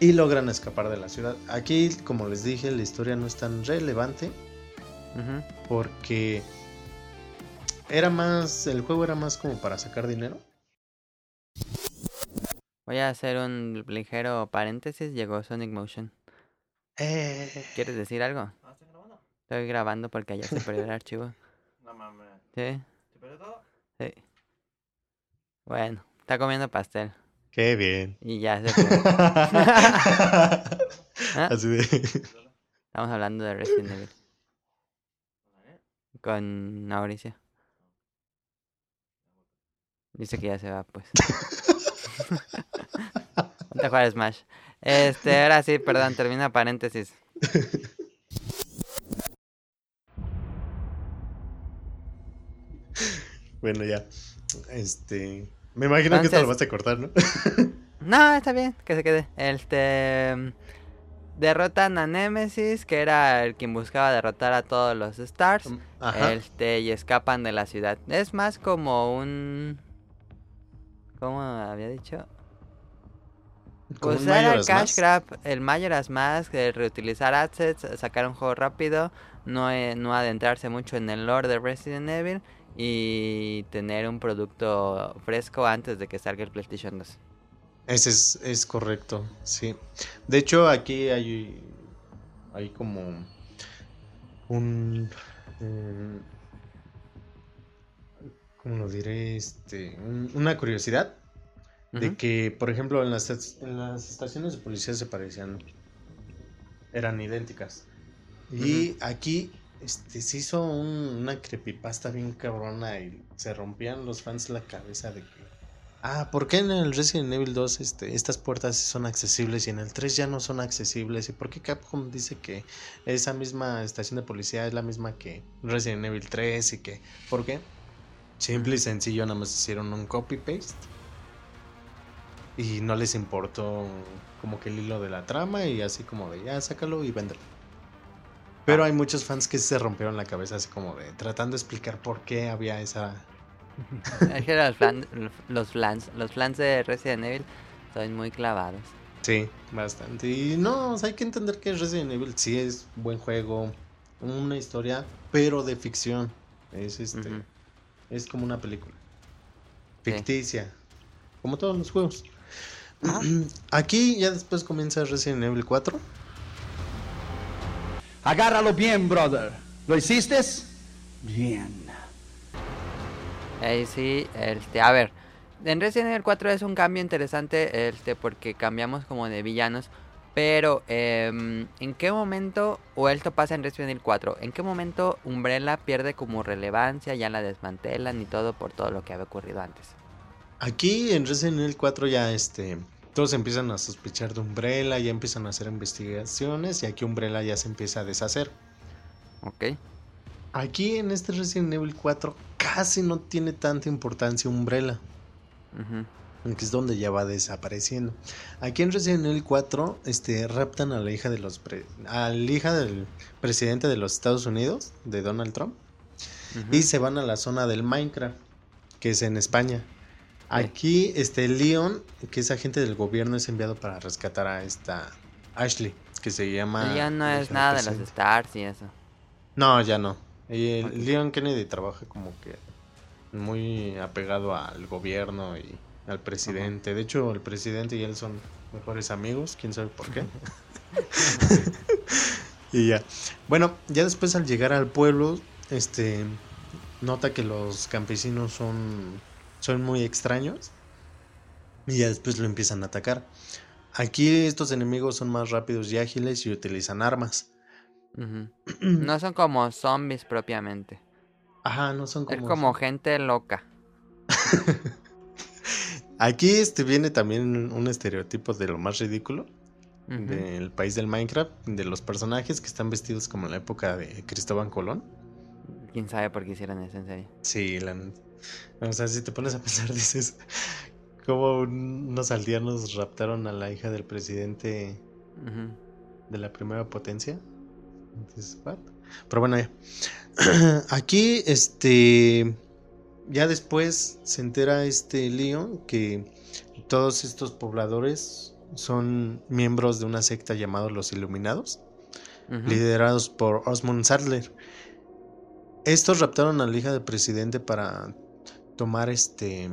Y logran escapar de la ciudad. Aquí, como les dije, la historia no es tan relevante Porque era más, el juego era más como para sacar dinero. Voy a hacer un ligero paréntesis. Llegó Sonic Motion. Eh, ¿Quieres decir algo? Estoy grabando porque ayer se perdió el archivo. ¿Sí? Sí. Bueno, está comiendo pastel. qué bien. Y ya se fue. Así de... Estamos hablando de Resident Evil. Con Mauricio. Dice que ya se va, pues. Ponte a jugar Smash. Este, ahora sí, perdón, termina paréntesis. Bueno, ya. Este. Me imagino que esto lo vas a cortar, ¿no? No, está bien, que se quede. Este. Derrotan a Nemesis, que era el quien buscaba derrotar a todos los Stars. Ajá. Este, y escapan de la ciudad. Es más como un. ¿Cómo había dicho? Como Usar el Majora's cash grab, el Majora's Mask, el reutilizar assets, sacar un juego rápido, no, eh, no adentrarse mucho en el lore de Resident Evil y tener un producto fresco antes de que salga el PlayStation 2. Ese es, es correcto, sí. De hecho, aquí hay. Hay como. Un. mm, ¿Cómo lo diré? Este. un- una curiosidad. De que, por ejemplo, en las, en las estaciones de policía se parecían. Eran idénticas. Y aquí este, se hizo un- una creepypasta bien cabrona y se rompían los fans la cabeza de. Ah, ¿por qué en el Resident Evil 2 este, estas puertas son accesibles y en el 3 ya no son accesibles? ¿Y por qué Capcom dice que esa misma estación de policía es la misma que Resident Evil 3 y que... ¿Por qué? Simple y sencillo, nada más hicieron un copy-paste y no les importó como que el hilo de la trama y así como de ya sácalo y véndelo. Pero hay muchos fans que se rompieron la cabeza así como de tratando de explicar por qué había esa los flan- los flans, los flans de Resident Evil son muy clavados. Sí, bastante. Y no, o sea, hay que entender que Resident Evil sí es buen juego, una historia, pero de ficción. Es este, es como una película. Sí. Ficticia. Como todos los juegos. Ajá. Aquí ya después comienza Resident Evil 4. Agárralo bien, brother. ¿Lo hiciste? Bien. Ahí sí, este, a ver, en Resident Evil 4 es un cambio interesante, este, porque cambiamos como de villanos, pero em, ¿en qué momento, o esto pasa en Resident Evil 4, en qué momento Umbrella pierde como relevancia, ya la desmantelan y todo por todo lo que había ocurrido antes? Aquí en Resident Evil 4 ya este todos empiezan a sospechar de Umbrella, ya empiezan a hacer investigaciones y aquí Umbrella ya se empieza a deshacer. ¿Ok? Aquí en este Resident Evil 4 casi no tiene tanta importancia Umbrella, Ujú. que es donde ya va desapareciendo. Aquí en Resident Evil 4 este raptan a la hija de los pre- a la hija del presidente de los Estados Unidos, de Donald Trump, y se van a la zona del Minecraft, que es en España. Aquí este Leon, que es agente del gobierno, es enviado para rescatar a esta Ashley, que se llama Leon no es nada de los. Stars y eso. No, ya no. Y el. Leon Kennedy trabaja como que muy apegado al gobierno y al presidente. De hecho, el presidente y él son mejores amigos, quién sabe por qué. y ya. Bueno, ya después al llegar al pueblo, este nota que los campesinos son son muy extraños y ya después lo empiezan a atacar. Aquí estos enemigos son más rápidos y ágiles y utilizan armas. No son como zombies propiamente. Ajá, no son como Es como gente loca. Aquí este viene también un estereotipo de lo más ridículo del país del Minecraft, de los personajes que están vestidos como en la época de Cristóbal Colón. ¿Quién sabe por qué hicieron eso en serio? Sí, la o sea, si te pones a pensar, dices, como unos aldeanos raptaron a la hija del presidente de la primera potencia. Pero bueno, ya. Aquí, este. Ya después se entera este Leon que todos estos pobladores son miembros de una secta llamada los Iluminados, liderados por Osmond Sadler. Estos raptaron a la hija del presidente para tomar este.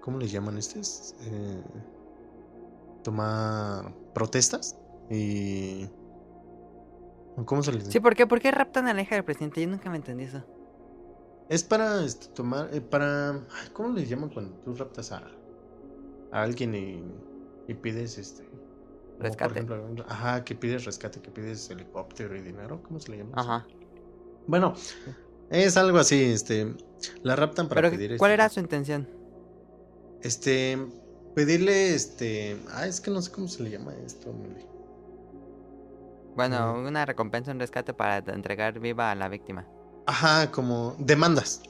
¿Cómo le llaman estos? Eh, tomar protestas y. ¿Cómo se les dice? Sí, ¿por qué? ¿Por qué raptan a la hija del presidente? Yo nunca me entendí eso. Es para este, tomar. Eh, para. ¿Cómo le llaman cuando tú raptas a, a alguien y, y pides este. Rescate. ajá, que pides rescate, que pides helicóptero y dinero. ¿Cómo se le llama? Ajá. Bueno, es algo así, este. La raptan para Pero, pedir. ¿Cuál este, era su intención? Este. Pedirle, este. Ah, es que no sé cómo se le llama esto, Mili. Bueno, una recompensa, un rescate para entregar viva a la víctima. Ajá, como demandas.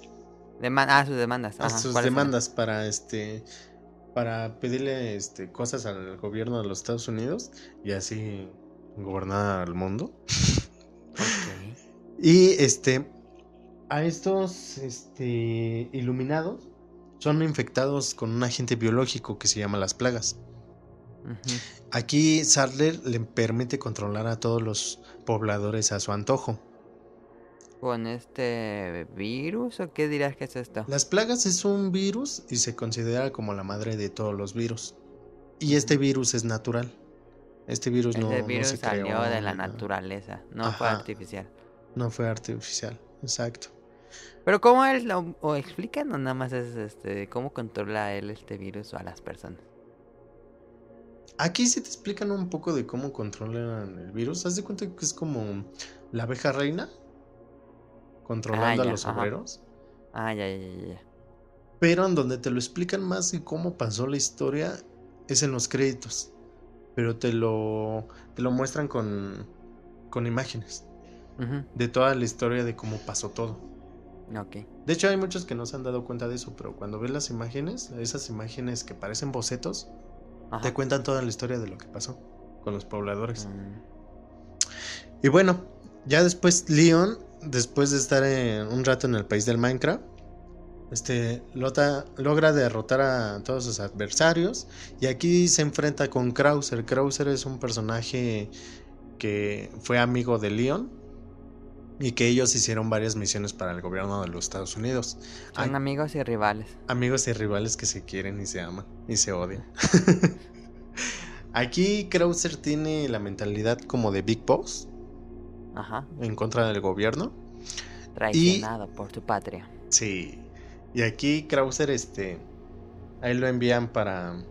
Deman ah, sus demandas. A sus demandas para este. Para pedirle este, cosas al gobierno de los Estados Unidos y así gobernar al mundo. Ok. Y este. A estos este, iluminados son infectados con un agente biológico que se llama las plagas. Aquí Sadler le permite controlar a todos los pobladores a su antojo. ¿Con este virus o qué dirás que es esto? Las plagas es un virus y se considera como la madre de todos los virus. Y este virus es natural. Este virus no, Este no virus se salió creó de la naturaleza, no fue artificial. No fue artificial, exacto. Pero ¿cómo él lo o explican o nada más es este cómo controla él este virus o a las personas? Aquí sí te explican un poco de cómo controlan el virus. Haz de cuenta que es como la abeja reina controlando Ah, a los ajá. obreros. Ah, ya, ya, ya. Pero en donde te lo explican más y cómo pasó la historia es en los créditos. Pero te lo, te lo muestran con, con imágenes de toda la historia de cómo pasó todo. Ok. De hecho, hay muchos que no se han dado cuenta de eso, pero cuando ves las imágenes, esas imágenes que parecen bocetos, Ajá. te cuentan toda la historia de lo que pasó con los pobladores. Mm, Y bueno, ya después Leon, después de estar en- un rato en el país del Minecraft, este, lota- logra derrotar a todos sus adversarios y aquí se enfrenta con Krauser. Krauser es un personaje que fue amigo de Leon y que ellos hicieron varias misiones para el gobierno de los Estados Unidos. Son Ay, amigos y rivales. amigos y rivales que se quieren y se aman y se odian. Aquí Krauser tiene la mentalidad como de Big Boss Ajá. en contra del gobierno. Traicionado por su patria. Sí. Y aquí Krauser, este, a él lo envían para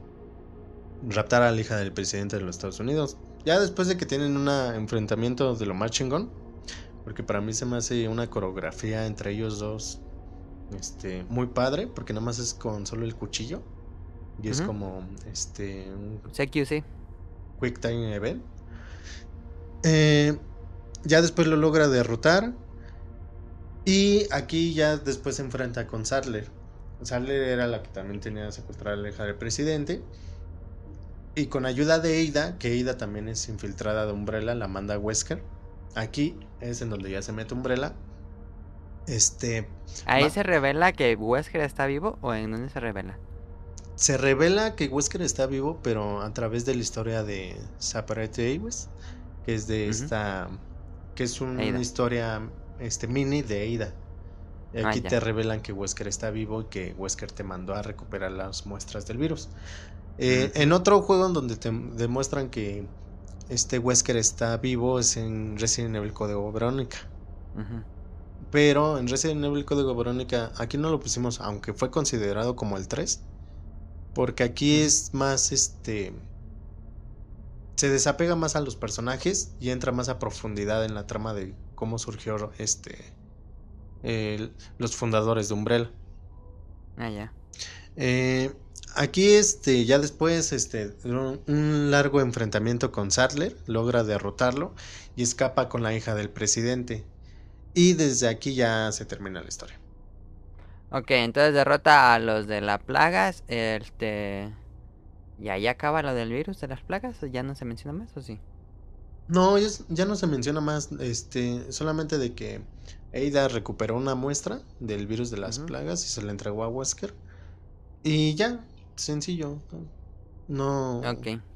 raptar a la hija del presidente de los Estados Unidos. Ya después de que tienen un enfrentamiento de lo más chingón, porque para mí se me hace una coreografía entre ellos dos, este, muy padre, porque nada más es con solo el cuchillo y es como, este, un CQC. Quick Time Event. Eh, ya después lo logra derrotar. Y aquí ya después se enfrenta con Sadler. Sadler era la que también tenía secuestrada a la hija del presidente. Y con ayuda de Ada, que Ada también es infiltrada de Umbrella, la manda a Wesker. Aquí es en donde ya se mete Umbrella. Este. Ahí se revela que Wesker está vivo o en dónde se revela. Se revela que Wesker está vivo, pero a través de la historia de Separate Airways, que es de esta, que es una historia este mini de Ada. Y Ah, aquí te revelan que Wesker está vivo y que Wesker te mandó a recuperar las muestras del virus. Eh. En otro juego en donde te demuestran que este Wesker está vivo es en Resident Evil Código Verónica. Pero en Resident Evil Código Verónica, aquí no lo pusimos, aunque fue considerado como el 3. Porque aquí es más este. Se desapega más a los personajes y entra más a profundidad en la trama de cómo surgió este. el- los fundadores de Umbrella. Ah, ya. Eh, aquí, este, ya después, este, un, largo enfrentamiento con Sadler, logra derrotarlo y escapa con la hija del presidente. Y desde aquí ya se termina la historia. Ok, entonces derrota a los de las plagas. Este. ¿Y ahí acaba lo del virus de las plagas? ¿O ya no se menciona más o sí? No, ya, no se menciona más, este, solamente de que Ada recuperó una muestra del virus de las plagas y se la entregó a Wesker. Y ya, sencillo. No,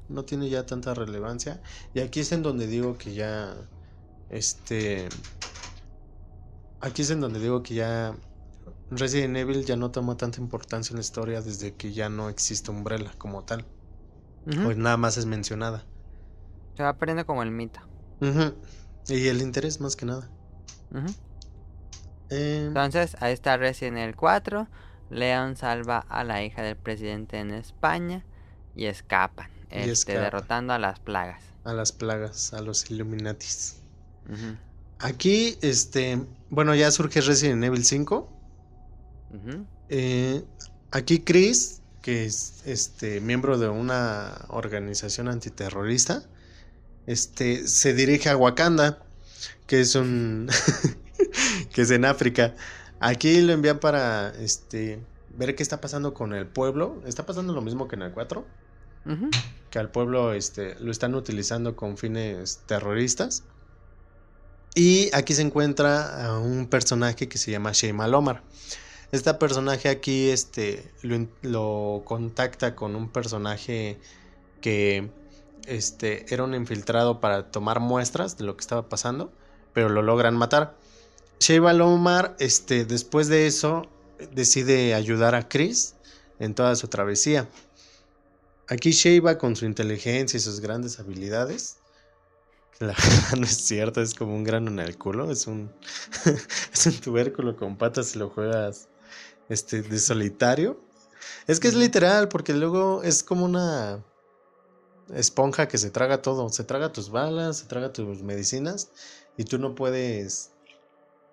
no tiene ya tanta relevancia. Y aquí es en donde digo que ya, este, aquí es en donde digo que ya Resident Evil ya no toma tanta importancia en la historia desde que ya no existe Umbrella como tal. Pues nada más es mencionada. Se va perdiendo como el mito. Y el interés más que nada. Eh, Entonces, ahí está Resident Evil 4. Leon salva a la hija del presidente en España y escapan, Y este, escapa. derrotando a las plagas. a las plagas, a los Illuminatis. Aquí, este, bueno, ya surge Resident Evil 5. ujú. Eh, aquí Chris, que es este miembro de una organización antiterrorista, este se dirige a Wakanda, que es un que es en África. Aquí lo envían para este ver qué está pasando con el pueblo. Está pasando lo mismo que en el 4, Ujú. que al pueblo este lo están utilizando con fines terroristas. Y aquí se encuentra a un personaje que se llama Sheima Lomar. Este personaje aquí este, lo, contacta con un personaje que este, era un infiltrado para tomar muestras de lo que estaba pasando, pero lo logran matar. Sheiba Lomar, este, después de eso, decide ayudar a Chris en toda su travesía. Aquí Sheiba, con su inteligencia y sus grandes habilidades, que la verdad no es cierto, es como un grano en el culo, es un, es un tubérculo con patas si lo juegas este, de solitario. Es que es literal, porque luego es como una esponja que se traga todo, se traga tus balas, se traga tus medicinas y tú no puedes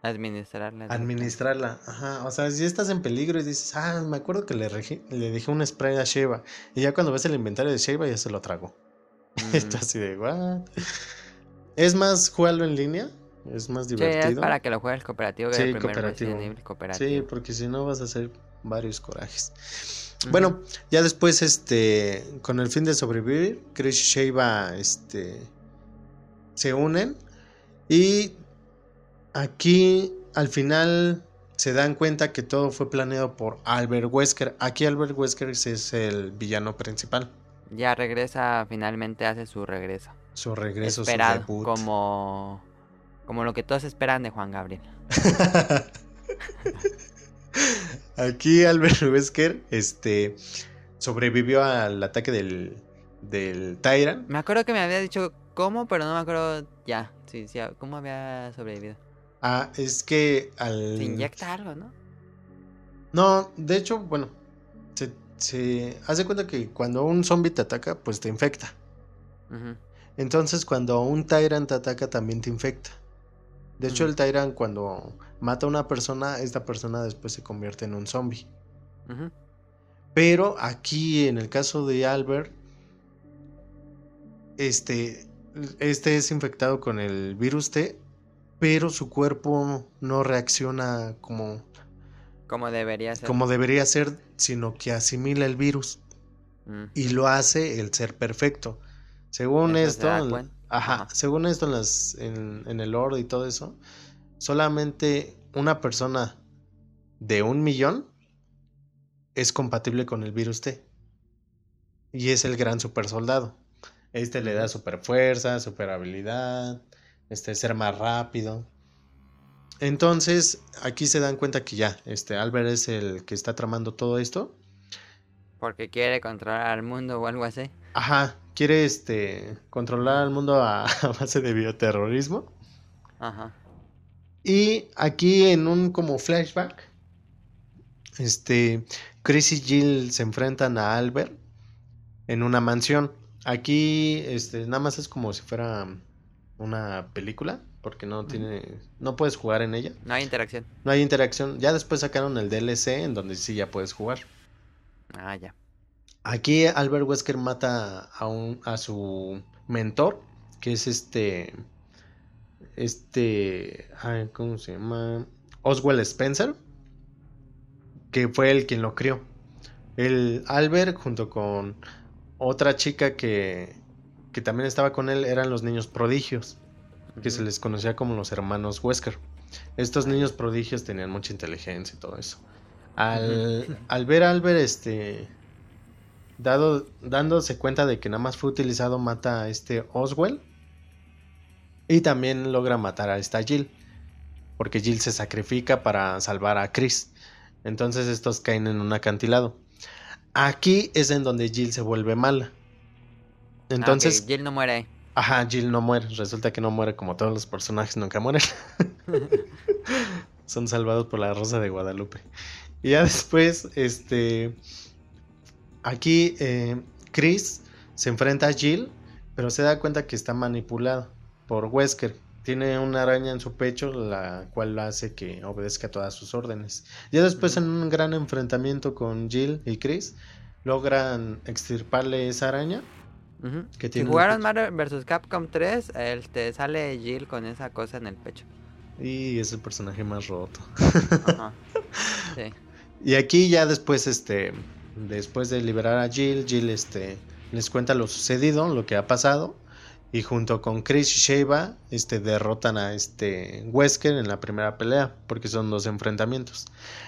Administrarla. administrarla. Ajá, o sea, si estás en peligro y dices, ah, me acuerdo que le, le dejé un spray a Sheva y ya cuando ves el inventario de Sheva ya se lo tragó. Mm. Esto así de, what? Es más jugarlo en línea, es más Sí, es divertido. para que lo juegues cooperativo. que Sí, el primer cooperativo. Cooperativo. Sí, porque si no vas a hacer varios corajes. Bueno, ya después, este, con el fin de sobrevivir, Chris y Sheiba, este, se unen y aquí al final se dan cuenta que todo fue planeado por Albert Wesker. Aquí Albert Wesker es el villano principal. Ya regresa, finalmente hace su regreso. Su regreso, Esperado, su debut. como, como lo que todos esperan de Juan Gabriel. Aquí Albert Wesker, este, sobrevivió al ataque del, del Tyrant. Me acuerdo que me había dicho cómo, pero no me acuerdo ya. Sí, sí, cómo había sobrevivido. Ah, es que al... Se inyecta algo, ¿no? No, de hecho, bueno, se, se hace cuenta que cuando un zombie te ataca, pues te infecta. Entonces, cuando un Tyrant te ataca, también te infecta. De hecho, el Tyrant cuando mata a una persona, esta persona después se convierte en un zombie. Pero aquí, en el caso de Albert, este, este es infectado con el virus T, pero su cuerpo no reacciona como, Como debería ser. como debería ser, sino que asimila el virus. Mm. y lo hace el ser perfecto. Según se esto, ajá, ajá. según esto en, las, en, en el lore y todo eso, solamente una persona de un millón es compatible con el virus T. Y es el gran super soldado. Este le da super fuerza, super habilidad, este ser más rápido. Entonces, aquí se dan cuenta que ya, este Albert es el que está tramando todo esto. Porque quiere controlar al mundo o algo así. Ajá, quiere este controlar al mundo a, a base de bioterrorismo. Ajá. Y aquí en un como flashback, este Chris y Jill se enfrentan a Albert en una mansión. Aquí este nada más es como si fuera una película, porque no tiene no puedes jugar en ella. No hay interacción. No hay interacción. Ya después sacaron el DLC en donde sí ya puedes jugar. Ah, ya. Aquí Albert Wesker mata a, un, a su mentor, que es este. Este. ay, ¿Cómo se llama? Oswald Spencer, que fue el quien lo crió. El Albert, junto con otra chica que, que también estaba con él eran los niños prodigios, que se les conocía como los hermanos Wesker. Estos niños prodigios tenían mucha inteligencia y todo eso. Al, al ver a Albert este, dado, dándose cuenta de que nada más fue utilizado, mata a este Oswell. Y también logra matar a esta Jill. Porque Jill se sacrifica para salvar a Chris. Entonces estos caen en un acantilado. Aquí es en donde Jill se vuelve mala. Entonces, Ah, ok, Jill no muere ajá, Jill no muere. Resulta que no muere como todos los personajes nunca mueren. Son salvados por la Rosa de Guadalupe. Y ya después, este. Aquí, eh, Chris se enfrenta a Jill, pero se da cuenta que está manipulado por Wesker. Tiene una araña en su pecho, la cual hace que obedezca todas sus órdenes. Ya después, en un gran enfrentamiento con Jill y Chris, logran extirparle esa araña. Que Si tiene un jugaron. Marvel vs. Capcom 3, este, sale Jill con esa cosa en el pecho. Y es el personaje más roto. Ajá. Sí. Y aquí ya después, este, después de liberar a Jill, Jill, este, les cuenta lo sucedido, lo que ha pasado. Y junto con Chris y Sheva, este, derrotan a este Wesker en la primera pelea, porque son dos enfrentamientos.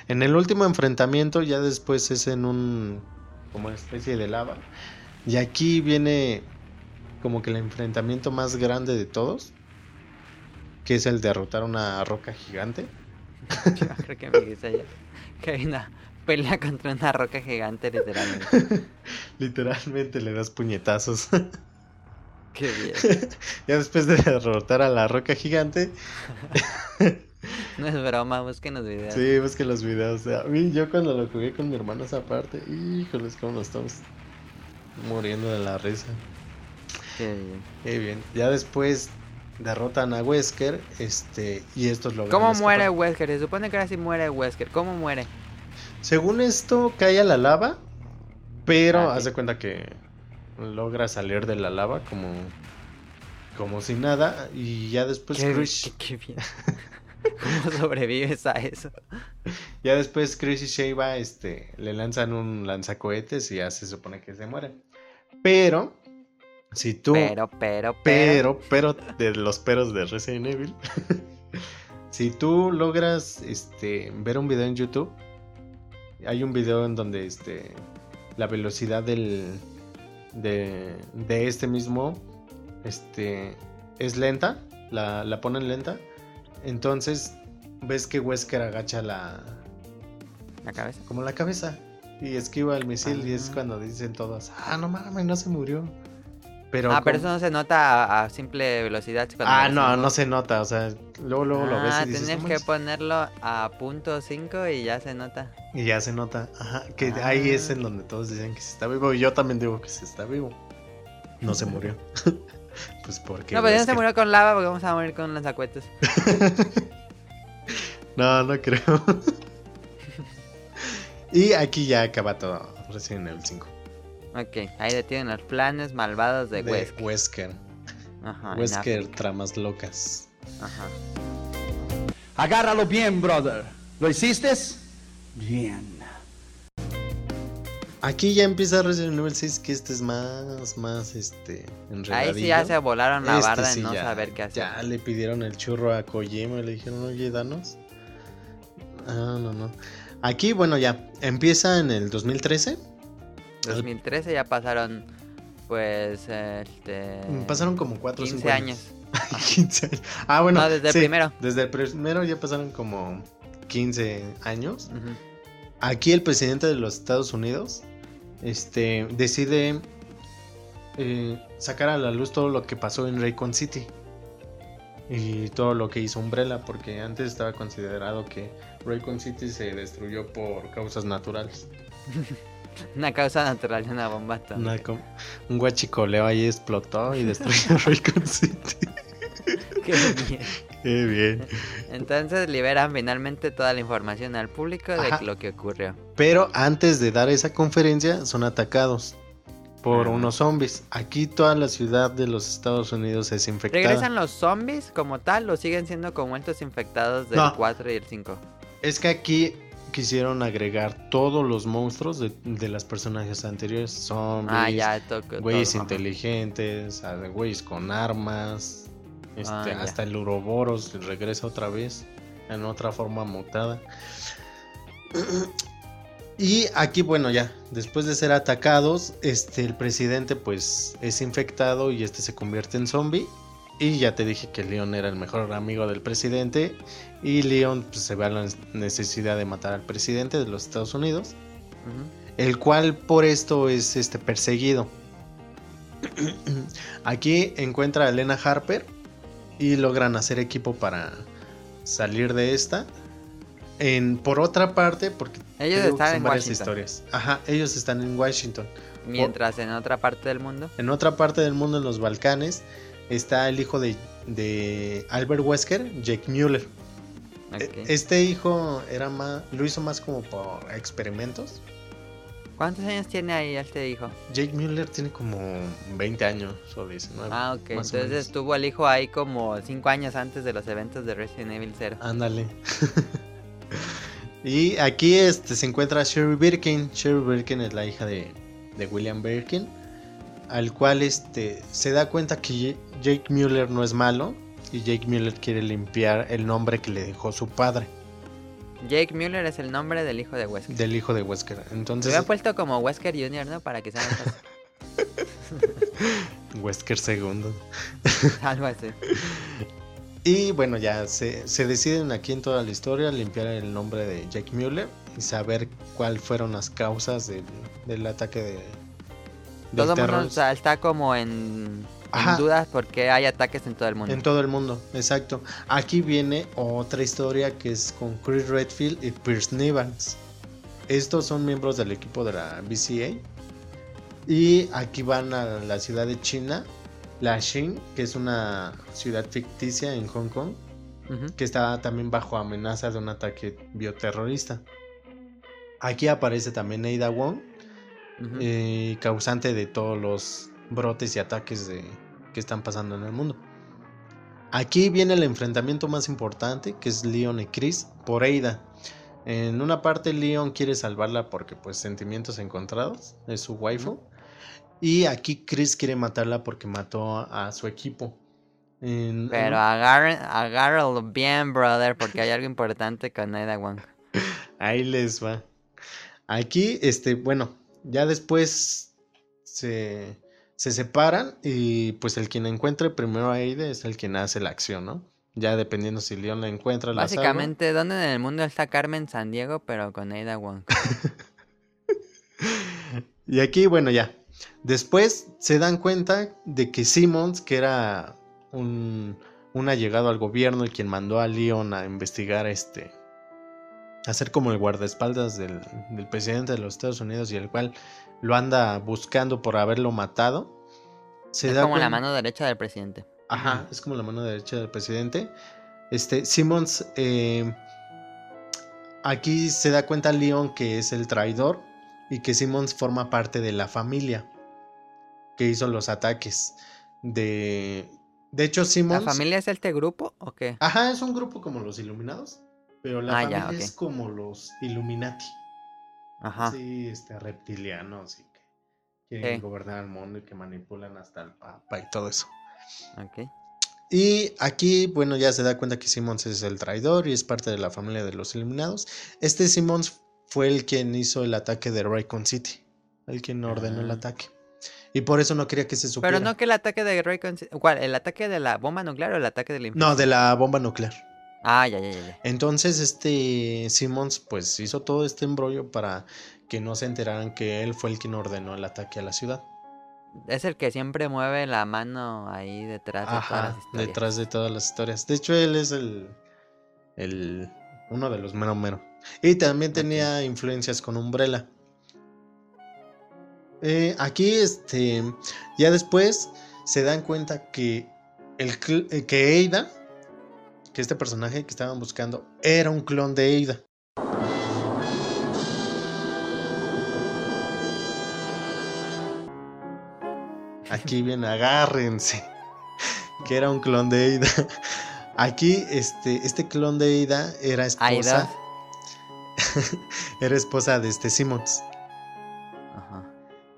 En el último enfrentamiento, ya después es en un, como una especie de lava. Y aquí viene como que el enfrentamiento más grande de todos, que es el derrotar una roca gigante. Yo creo que me dice ya que hay una pelea contra una roca gigante, literalmente. Literalmente le das puñetazos. Qué bien. ya después de derrotar a la roca gigante, No es broma, busquen los videos. sí, busque los videos. A mí, yo cuando lo jugué con mi hermano esa parte, híjoles, cómo nos estamos muriendo de la risa. Qué bien. Qué bien. Ya después derrotan a Wesker, este, y estos logran ¿Cómo escapar. muere Wesker? Se supone que ahora sí muere Wesker. ¿Cómo muere? Según esto, cae a la lava, pero Ah, haz de cuenta que logra salir de la lava como, como si nada, y ya después qué, Chris- qué- qué bien. ¿Cómo sobrevives a eso? Ya después Chris y Sheva este, le lanzan un lanzacohetes y ya se supone que se muere. Pero, si tú... Pero, pero, pero. pero, pero, de los peros de Resident Evil. si tú logras este, ver un video en YouTube, hay un video en donde este, la velocidad del, de, de este mismo este, es lenta, la, la ponen lenta. Entonces ves que Wesker agacha la, La cabeza. como la cabeza y esquiva el misil y es Ah. cuando dicen todos, ah, no mames, no se murió. Pero ah, pero eso no se nota a, a simple velocidad. Ah, no, no se nota, o sea, luego, luego lo ves Ah, y dices, tienes "No que manches". ponerlo a punto 5 y ya se nota. Y ya se nota, ajá, que ahí es Ah. en donde todos dicen que se está vivo y yo también digo que se está vivo. No se murió. pues porque... no, pero ya no se que- murió con lava porque vamos a morir con lanzacuetes. No, no creo. y aquí ya acaba todo Resident Evil 5. Ok, ahí detienen los planes malvados de, De Wesker. Wesker. Ajá, Wesker, tramas locas. Ajá. Agárralo bien, brother. ¿Lo hiciste? Bien. Aquí ya empieza Resident Evil 6, que este es más, más, este, Ahí sí ya enredadillo. se volaron la Este barda sí en no ya- saber qué hacer. Ya le pidieron el churro a Kojima y le dijeron, oye, danos. Ah, no, no. Aquí, bueno, ya. Empieza en el 2013. 2013 ya pasaron, pues, este... Pasaron como 4 o 15 5 años. 15 años. Ah, bueno. No, desde el primero. Desde el primero ya pasaron como 15 años. Aquí el presidente de los Estados Unidos este, decide eh, sacar a la luz todo lo que pasó en Raycon City. Y todo lo que hizo Umbrella, porque antes estaba considerado que Raycon City se destruyó por causas naturales. Una causa natural una bomba atómica. Una un guachicoleo ahí explotó y destruyó Raycon City. Qué bien. Qué bien. Entonces liberan finalmente toda la información al público de Ajá. lo que ocurrió. Pero antes de dar esa conferencia son atacados por unos zombies. Aquí toda la ciudad de los Estados Unidos es infectada. ¿Regresan los zombies como tal o siguen siendo como estos infectados del No. 4 y el 5? Es que aquí quisieron agregar todos los monstruos de, de las personajes anteriores. Zombies, Ah, ya, toco. güeyes inteligentes, güeyes con armas. Este, Ah, hasta el Uroboros regresa otra vez en otra forma mutada. Y aquí, bueno, ya, después de ser atacados, este, el presidente pues es infectado y este se convierte en zombie. Y ya te dije que Leon era el mejor amigo del presidente. Y Leon pues, se ve a la necesidad de matar al presidente de los Estados Unidos. El cual por esto es este perseguido. Aquí encuentra a Elena Harper. Y logran hacer equipo para salir de esta. En, por otra parte, porque Ellos están son en varias Washington. historias. Ajá, ellos están en Washington. Mientras en otra parte del mundo. En otra parte del mundo, en los Balcanes, está el hijo de, de Albert Wesker, Jake Mueller. E-. Este hijo era más, lo hizo más como por experimentos. ¿Cuántos años tiene ahí este hijo? Jake Mueller tiene como 20 años o 19. Ah, ok. Entonces estuvo el hijo ahí como 5 años antes de los eventos de Resident Evil 0. Ándale. y aquí este, se encuentra Sherry Birkin. Sherry Birkin es la hija de, de William Birkin. Al cual este, se da cuenta que Jake Mueller no es malo. Y Jake Mueller quiere limpiar el nombre que le dejó su padre. Jake Mueller es el nombre del hijo de Wesker. Del hijo de Wesker. Se Entonces, había puesto como Wesker Jr., ¿no? Para que sea más fácil. Wesker segundo. Algo así. Y bueno, ya se, se deciden aquí en toda la historia limpiar el nombre de Jake Mueller y saber cuáles fueron las causas del, del ataque de. del Todo el mundo está como en, Ajá. dudas porque hay ataques en todo el mundo. En todo el mundo, exacto. Aquí viene otra historia que es con Chris Redfield y Pierce Nivans. Estos son miembros del equipo de la BCA. Y aquí van a la ciudad de China, la Xin, que es una ciudad ficticia en Hong Kong, que está también bajo amenaza de un ataque bioterrorista. Aquí aparece también Ada Wong, eh, causante de todos los brotes y ataques de- que están pasando en el mundo. Aquí viene el enfrentamiento más importante, que es Leon y Chris por Ada. En una parte Leon quiere salvarla porque pues sentimientos encontrados, es su waifu. Y aquí Chris quiere matarla porque mató a, a su equipo. En- Pero agarren, agárralo bien, brother, porque hay algo importante con Ada Wong. Ahí les va. Aquí, este, bueno, ya después se, se separan y pues el quien encuentre primero a Aide es el quien hace la acción, ¿no? Ya dependiendo si Leon la encuentra, la salva. Básicamente, ¿dónde en el mundo está Carmen San Diego, pero con Ada Wong? Y aquí, bueno, ya. Después se dan cuenta de que Simmons, que era un, un allegado al gobierno y quien mandó a Leon a investigar este. a ser como el guardaespaldas del, del presidente de los Estados Unidos y el cual lo anda buscando por haberlo matado. Se es da como la mano derecha del presidente. Ajá, es como la mano derecha del presidente. Este, Simmons, eh, aquí se da cuenta Leon que es el traidor y que Simmons forma parte de la familia que hizo los ataques. De, de hecho, ¿La Simmons... familia es este grupo o qué? Ajá, es un grupo como los Iluminados, pero la Ah, familia ya, es como los Illuminati. Ajá. Sí, este, reptilianos y que quieren gobernar el mundo y que manipulan hasta el papa y todo eso. Ok. Y aquí, bueno, ya se da cuenta que Simmons es el traidor y es parte de la familia de los eliminados. Este Simmons fue el quien hizo el ataque de Raycon City, el quien ordenó el Ah. ataque. Y por eso no quería que se supiera. Pero no que el ataque de Raycon... ¿Cuál? ¿El ataque de la bomba nuclear o el ataque del No, de la bomba nuclear. Ah, ya, ya, ya. Entonces, este Simmons, pues hizo todo este embrollo para que no se enteraran que él fue el quien ordenó el ataque a la ciudad. Es el que siempre mueve la mano ahí detrás de todas las historias. detrás de todas las historias. De hecho, él es el, el uno de los mero mero. Y también tenía influencias con Umbrella. Eh, aquí, este, ya después se dan cuenta que el eh, que Ada, que este personaje que estaban buscando, era un clon de Ada. Aquí viene, agárrense. Que era un clon de Ada. Aquí, este, este clon de Ada era esposa. era esposa de este Simmons. Ajá.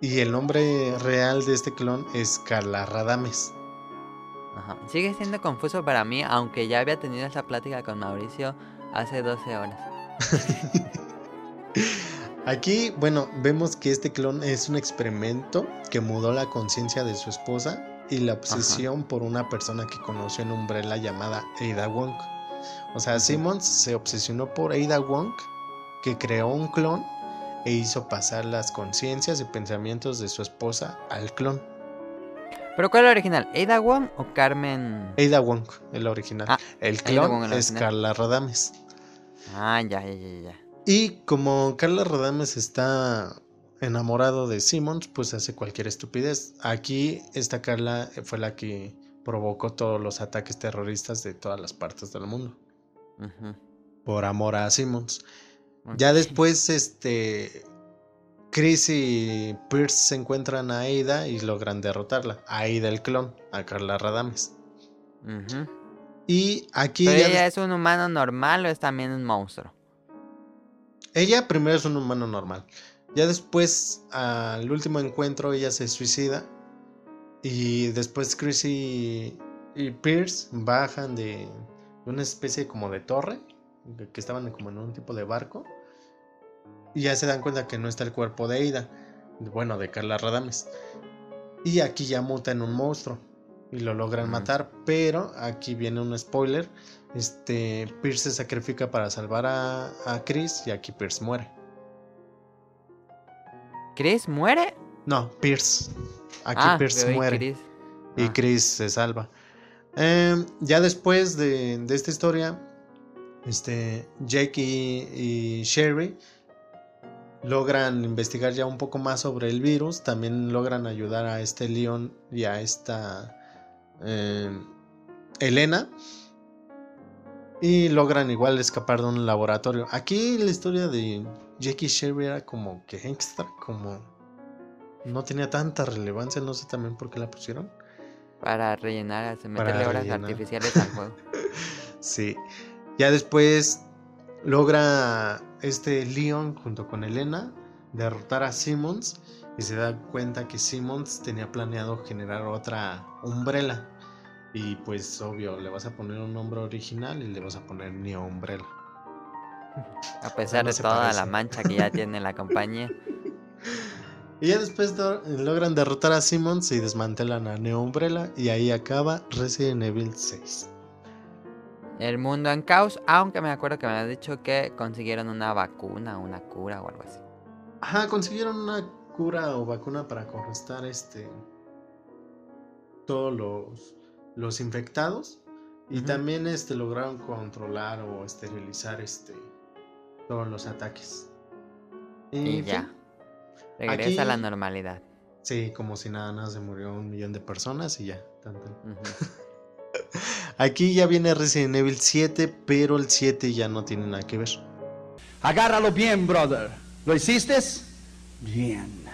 Y el nombre real de este clon es Carla Radames. Ajá. Sigue siendo confuso para mí, aunque ya había tenido esa plática con Mauricio hace 12 horas. Aquí, bueno, vemos que este clon es un experimento que mudó la conciencia de su esposa y la obsesión por una persona que conoció en Umbrella llamada Ada Wong. O sea, Simmons se obsesionó por Ada Wong, que creó un clon e hizo pasar las conciencias y pensamientos de su esposa al clon. ¿Pero cuál es el original? ¿Ada Wong o Carmen? Ada Wong, el original. Ah, el clon es original. Carla Radames. Ah, ya, ya, ya, ya. Y como Carla Radames está enamorado de Simmons, pues hace cualquier estupidez. Aquí esta Carla fue la que provocó todos los ataques terroristas de todas las partes del mundo. Por amor a Simmons. Ya después, este. Chris y Pierce se encuentran a Ada y logran derrotarla. A Ada el clon, a Carla Radames. Y aquí ¿Pero ya ella es un humano normal o es también un monstruo? ella primero es un humano normal. Ya después, al último encuentro, ella se suicida. Y después Chris y, y Pierce bajan de una especie como de torre. Que estaban como en un tipo de barco. Y ya se dan cuenta que no está el cuerpo de Ada. Bueno, de Carla Radames. Y aquí ya muta en un monstruo. Y lo logran matar. Pero aquí viene un spoiler. Este Pierce se sacrifica para salvar a, a Chris. Y aquí Pierce muere. ¿Chris muere? No, Pierce. Aquí ah, Pierce muere. Chris. Y Ah. Chris se salva. Em, ya después de, de esta historia, este, Jake y, y Sherry logran investigar ya un poco más sobre el virus. También logran ayudar a este Leon y a esta em, Elena. Y logran igual escapar de un laboratorio. Aquí la historia de Jake y Sherry era como que extra, como no tenía tanta relevancia. No sé también por qué la pusieron. Para rellenar, meterle horas rellenar. artificiales al juego. Sí. Ya después logra este Leon junto con Elena derrotar a Simmons y se da cuenta que Simmons tenía planeado generar otra Umbrella. Y pues obvio, le vas a poner un nombre original y le vas a poner Neo Umbrella. A pesar no de toda parece. la mancha que ya tiene la compañía. Y ya después logran derrotar a Simmons y desmantelan a Neo Umbrella y ahí acaba Resident Evil 6. El mundo en caos, aunque me acuerdo que me habías dicho que consiguieron una vacuna, una cura o algo así. Ajá, consiguieron una cura o vacuna para contrarrestar este todos los, los infectados y también este lograron controlar o esterilizar este todos los ataques. Y ya. Regresa a la normalidad. Sí, como si nada, nada se murió un millón de personas y ya. Aquí ya viene Resident Evil 7, pero el 7 ya no tiene nada que ver. Agárralo bien, brother. ¿Lo hiciste? Bien.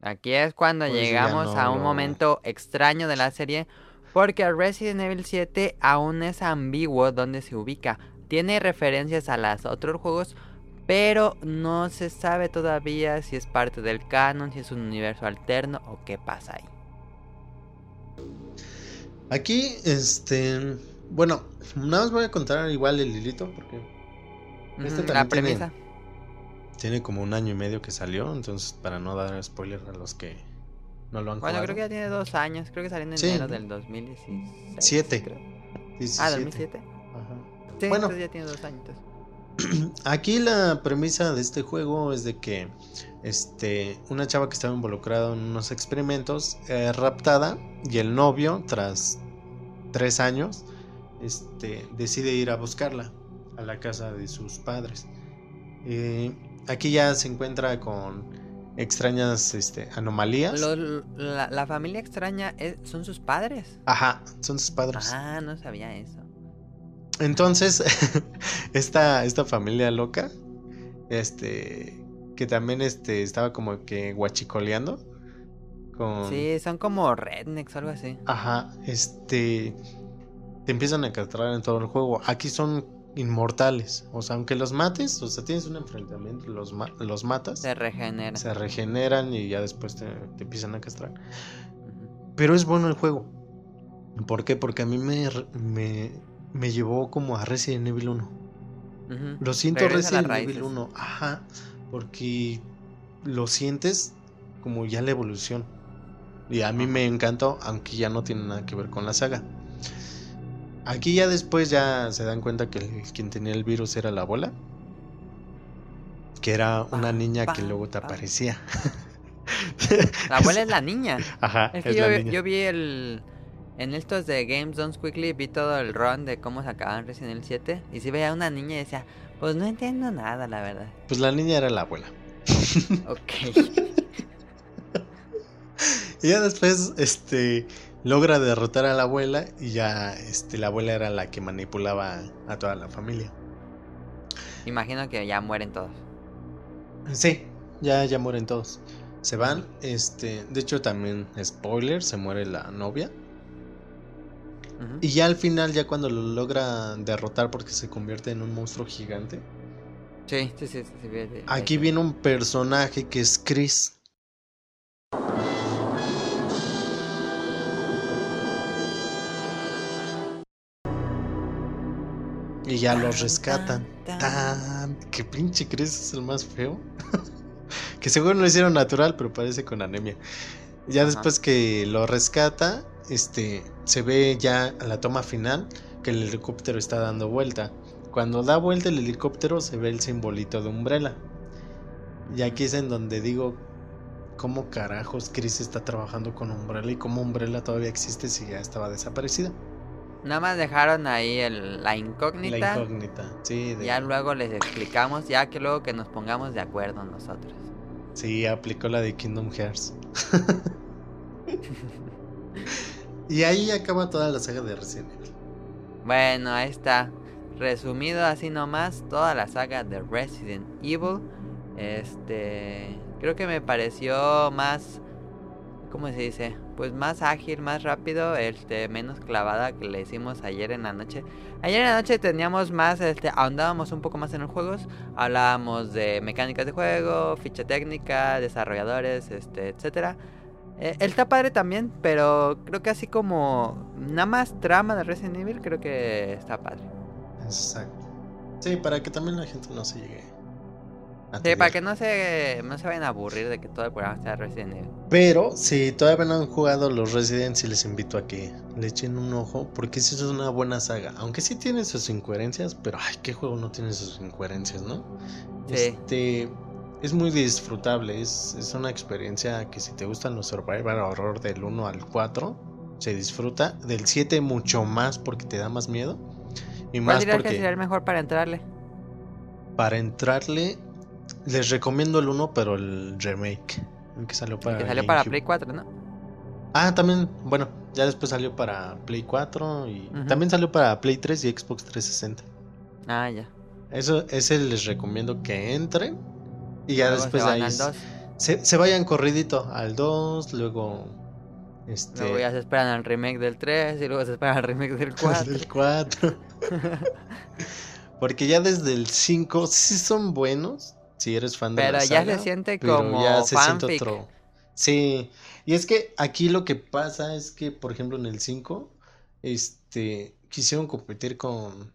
Aquí es cuando Pues llegamos no a un momento extraño de la serie, porque Resident Evil 7 aún es ambiguo donde se ubica. Tiene referencias a los otros juegos, pero no se sabe todavía si es parte del canon, si es un universo alterno o qué pasa ahí. Aquí, este. Bueno, nada más voy a contar igual el hilito porque Este también la premisa. tiene como un año y medio que salió, entonces para no dar spoiler a los que no lo han Bueno, jugado. creo que ya tiene dos años, creo que salió en Sí. enero del 2017. Siete. creo. 17. Ah, 2007. Ajá. Sí, Bueno. entonces ya tiene dos años. Aquí la premisa de este juego es de que este, una chava que estaba involucrada en unos experimentos es raptada y el novio, tras tres años, este, decide ir a buscarla a la casa de sus padres. Eh, aquí ya se encuentra con extrañas este, anomalías. Lo- la, la familia extraña es- son sus padres. Ajá, son sus padres. Ah, no sabía eso. Entonces, esta, esta familia loca, este, que también este, estaba como que guachicoleando con... Sí, son como rednecks o algo así. Ajá, este, te empiezan a castrar en todo el juego. Aquí son inmortales. O sea, aunque los mates, o sea, tienes un enfrentamiento, los, ma- los matas, Se regenera. se regeneran y ya después te, te empiezan a castrar. Pero es bueno el juego. ¿Por qué? Porque a mí me, me, me llevó como a Resident Evil 1. Ujú. Lo siento Regresa Resident Evil raíces. 1. Ajá. Porque lo sientes como ya la evolución. Y a mí me encantó, aunque ya no tiene nada que ver con la saga. Aquí ya después ya se dan cuenta que el- quien tenía el virus era la abuela. Que era una niña que luego te aparecía. La abuela es la niña. Ajá, Es que es yo, la niña. yo vi el. En estos de Games Done Quickly vi todo el run de cómo sacaban Resident Evil 7. Y si veía una niña y decía, pues no entiendo nada, la verdad. Pues la niña era la abuela. Ok. Y ya después, este, logra derrotar a la abuela y ya, este, la abuela era la que manipulaba a toda la familia. Imagino que ya mueren todos. Sí, ya, ya mueren todos. Se van, este, de hecho también, spoiler, se muere la novia. Y ya al final, ya cuando lo logra derrotar porque se convierte en un monstruo gigante, Sí, sí, sí. sí, sí, vi- aquí vi- viene un personaje que es Chris. Y ya los rescatan. tan, Tan, que pinche Chris es el más feo. que seguro lo hicieron natural, pero parece con anemia. Ya Ajá. después que lo rescata, este, se ve ya a la toma final que el helicóptero está dando vuelta. Cuando da vuelta el helicóptero se ve el simbolito de Umbrella. Y aquí es en donde digo, ¿cómo carajos Chris está trabajando con Umbrella y cómo Umbrella todavía existe si ya estaba desaparecida? Nada más dejaron ahí el- la incógnita. La incógnita, sí, de- Ya luego les explicamos, ya que luego que nos pongamos de acuerdo nosotros. Sí, aplicó la de Kingdom Hearts. y ahí acaba toda la saga de Resident Evil. Bueno, ahí está. Resumido así nomás, toda la saga de Resident Evil. Este. Creo que me pareció más. ¿Cómo se dice? Pues más ágil, más rápido, este, menos clavada que le hicimos ayer en la noche. Ayer en la noche teníamos más, este, ahondábamos un poco más en los juegos. Hablábamos de mecánicas de juego, ficha técnica, desarrolladores, este, etcétera. Eh, está padre también, pero creo que así como nada más trama de Resident Evil, creo que está padre. Exacto. Sí, para que también la gente no se llegue. A Sí, para que no se, no se vayan a aburrir de que todo el programa sea Resident Evil. Pero si todavía no han jugado los Resident, sí les invito a que le echen un ojo, porque sí es una buena saga. Aunque sí tiene sus incoherencias, pero ay, qué juego no tiene sus incoherencias, ¿no? Sí. Este es muy disfrutable, es, es una experiencia que si te gustan los survival horror del 1 al 4, se disfruta. Del 7 mucho más porque te da más miedo. Y ¿Cuál más dirías que porque sería el mejor para entrarle? para entrarle les recomiendo el 1, pero el remake. El que salió para que salió para. Play 4, ¿no? Ah, también, bueno, ya después salió para Play 4 y Ujú. también salió para Play 3 y Xbox 360. Ah, ya. Eso, ese les recomiendo que entren y ya Luego después se ahí al 2. se, se vayan corridito al 2, luego este Luego ya se esperan al remake del 3 y luego se esperan al remake del 4. del 4. Porque ya desde el 5 sí son buenos, si eres fan de Pero la ya saga, se siente pero como ya se siente fanfic. otro. Sí, y es que aquí lo que pasa es que, por ejemplo, en el 5, este, quisieron competir con,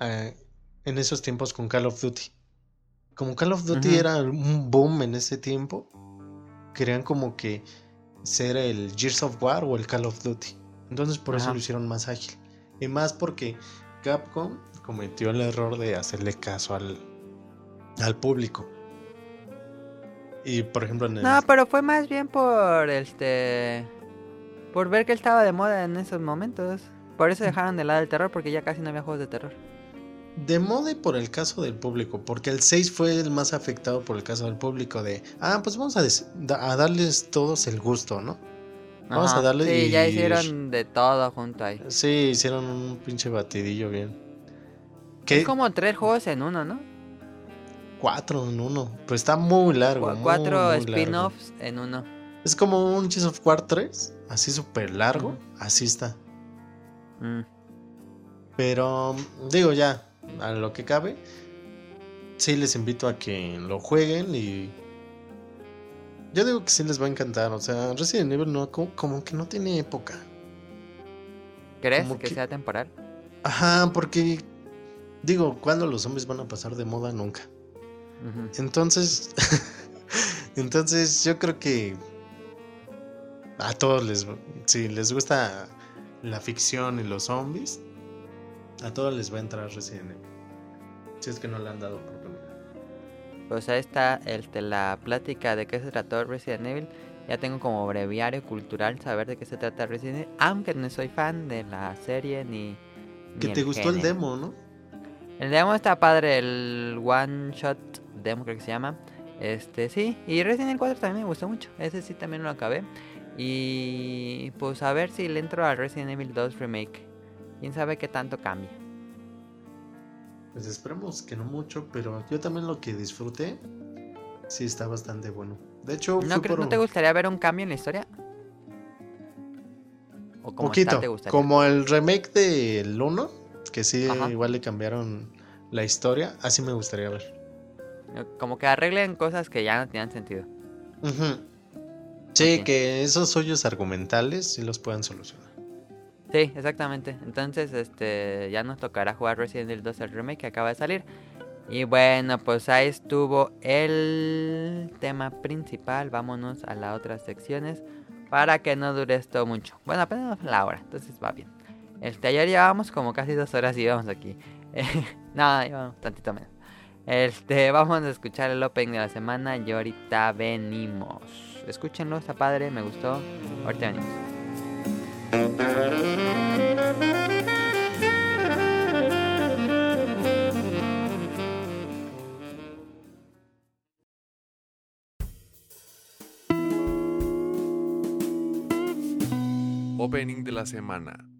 eh, en esos tiempos con Call of Duty. Como Call of Duty era un boom en ese tiempo, querían como que ser el Gears of War o el Call of Duty. Entonces por eso lo hicieron más ágil. Y más porque Capcom cometió el error de hacerle caso al, al público. Y por ejemplo en el... No, pero fue más bien por este. Por ver que él estaba de moda en esos momentos. Por eso dejaron de lado el terror, porque ya casi no había juegos de terror. De moda y por el caso del público, porque el 6 fue el más afectado por el caso del público de, ah, pues vamos a, darles todos el gusto, ¿no? Vamos Ajá. a darle Sí, ya y- hicieron de todo junto ahí. Sí, hicieron un pinche batidillo bien. ¿Qué? Es como tres juegos en uno, ¿no? Cuatro en uno. Pues está muy largo. Cuatro spin-offs en uno. Es como un Gears of War 3, así súper largo, así está. Mm. Pero digo ya, a lo que cabe, sí les invito a que lo jueguen y yo digo que sí les va a encantar. O sea, Resident Evil no, como, como que no tiene época. ¿Crees que, que- sea temporal? Ajá, porque digo, ¿cuándo los zombies van a pasar de moda? Nunca. Entonces, entonces yo creo que a todos les, si les gusta la ficción y los zombies, a todos les va a entrar Resident Evil. Si es que no le han dado oportunidad. Pues ahí está este, la plática de qué se trató Resident Evil. Ya tengo como breviario cultural saber de qué se trata Resident Evil. Aunque no soy fan de la serie ni. ni Que te gustó el demo, ¿no? El demo está padre, el one shot demo creo que se llama. Este, sí, y Resident Evil 4 también me gustó mucho. Ese sí también lo acabé. Y pues a ver si le entro al Resident Evil 2 Remake. Quién sabe qué tanto cambia. Pues esperemos que no mucho, pero yo también lo que disfruté, sí está bastante bueno. De hecho, ¿No, fue por ¿No te gustaría ver un cambio en la historia? ¿O como poquito, te gustaría? como el remake del 1, que sí Ajá. igual le cambiaron la historia, así me gustaría ver. Como que arreglen cosas que ya no tenían sentido. Sí, que esos hoyos argumentales sí los puedan solucionar. Sí, exactamente. Entonces, este, ya nos tocará jugar Resident Evil 2 el remake que acaba de salir. Y bueno, pues ahí estuvo el tema principal. Vámonos a las otras secciones para que no dure esto mucho. Bueno, apenas la hora, entonces va bien. Este, ayer llevábamos como casi dos horas y íbamos aquí. no, llevamos tantito menos. Este, vamos a escuchar el opening de la semana y ahorita venimos. Escúchenlo, está padre, me gustó. Ahorita venimos. Opening de la semana.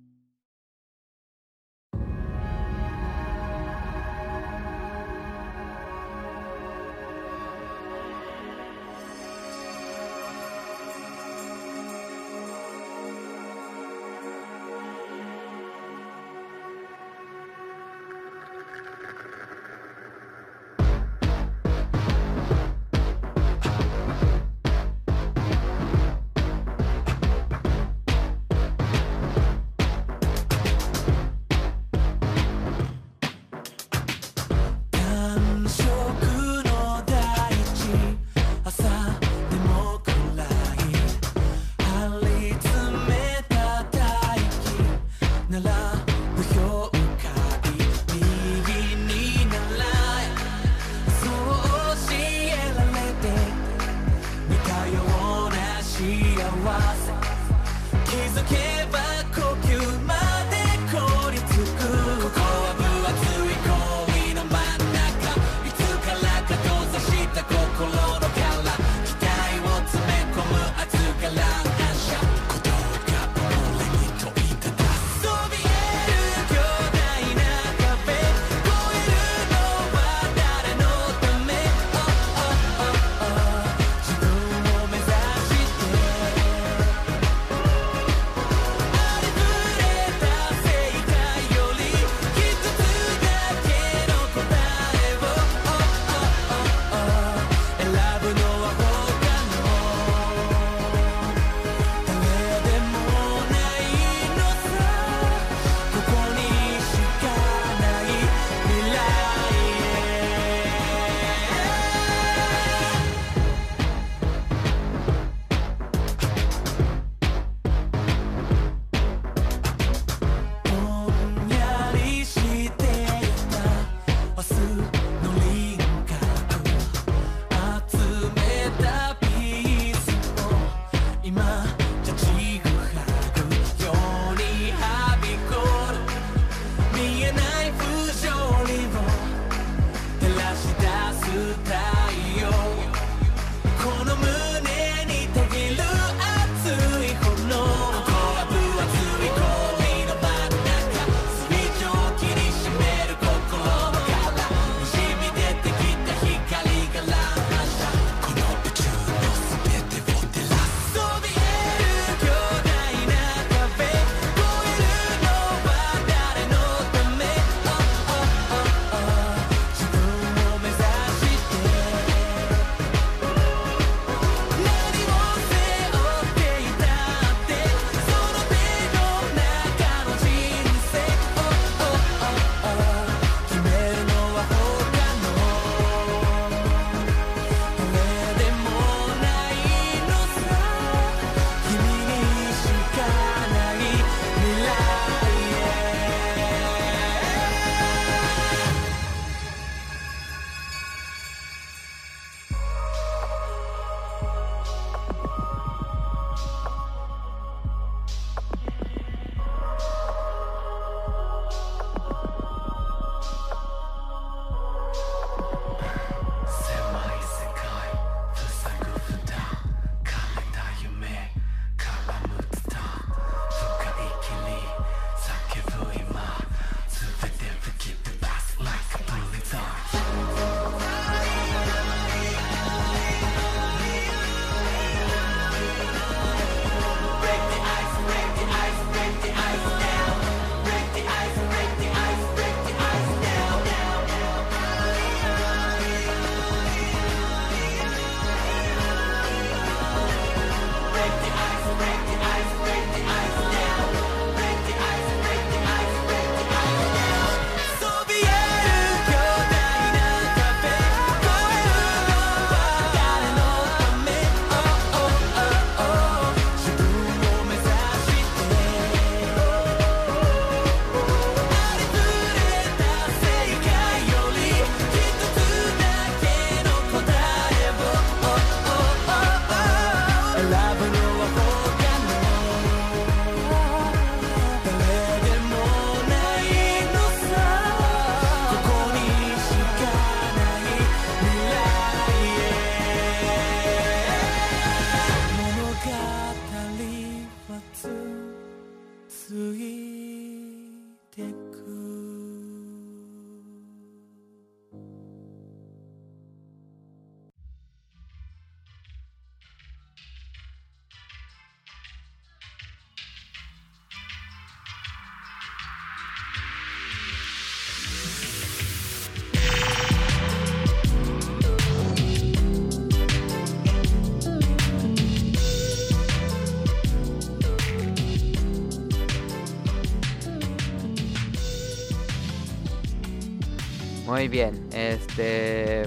Muy bien, este...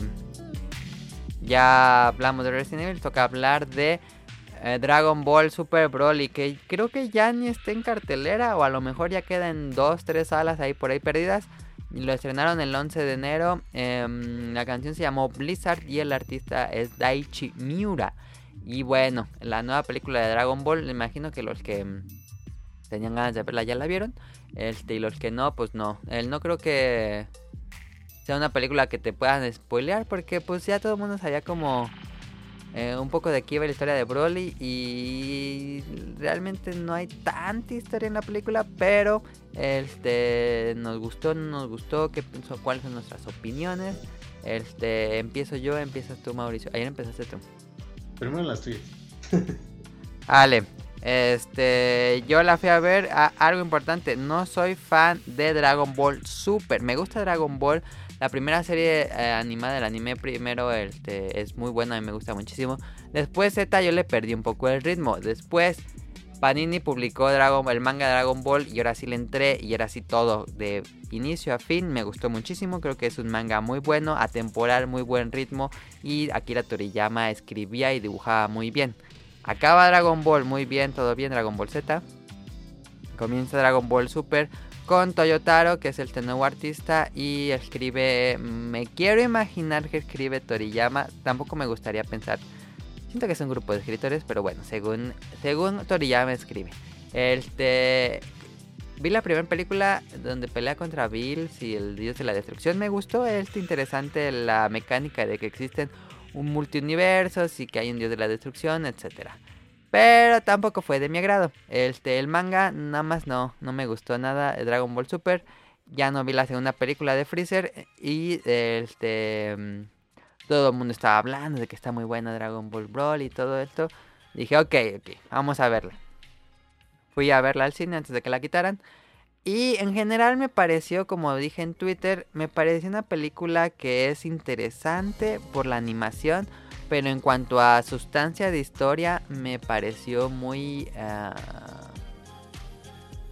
Ya hablamos de Resident Evil, toca hablar de eh, Dragon Ball Super Broly, que creo que ya ni está en cartelera, o a lo mejor ya queda en dos, tres salas ahí por ahí perdidas. Lo estrenaron el 11 de enero. Em, la canción se llamó Blizzard y el artista es Daichi Miura. Y bueno, la nueva película de Dragon Ball, me imagino que los que mm, tenían ganas de verla ya la vieron. Este, y los que no, pues no. Él no creo que sea una película que te puedan spoilear, porque pues ya todo el mundo sabía como eh, un poco de aquí va la historia de Broly y realmente no hay tanta historia en la película, pero este nos gustó, no nos gustó, qué cuáles son nuestras opiniones. Este, empiezo yo, empiezas tú, Mauricio. Ayer empezaste tú. Primero las tuyas. Vale. Este, yo la fui a ver. algo importante, no soy fan de Dragon Ball Super. Me gusta Dragon Ball. La primera serie eh, animada del anime primero este, es muy buena y me gusta muchísimo. Después Z yo le perdí un poco el ritmo. Después Panini publicó Dragon, el manga Dragon Ball y ahora sí le entré y ahora sí todo de inicio a fin. Me gustó muchísimo, creo que es un manga muy bueno, atemporal, muy buen ritmo y Akira Toriyama escribía y dibujaba muy bien. Acaba Dragon Ball muy bien, todo bien, Dragon Ball Z. Comienza Dragon Ball Super con Toyotaro, que es el nuevo artista, y escribe, me quiero imaginar que escribe Toriyama, tampoco me gustaría pensar, siento que es un grupo de escritores, pero bueno, según, según Toriyama escribe. Este, vi la primera película donde pelea contra Bills y el dios de la destrucción, me gustó, es interesante la mecánica de que existen un multiuniverso y que hay un dios de la destrucción, etcétera. Pero tampoco fue de mi agrado. Este, el manga nada más no, no me gustó nada. Dragon Ball Super. Ya no vi la segunda película de Freezer. Y este mm, todo el mundo estaba hablando de que está muy buena Dragon Ball Brawl y todo esto. Dije, ok, ok, vamos a verla. Fui a verla al cine antes de que la quitaran. Y en general me pareció, como dije en Twitter, me pareció una película que es interesante por la animación pero en cuanto a sustancia de historia, me pareció muy... Uh,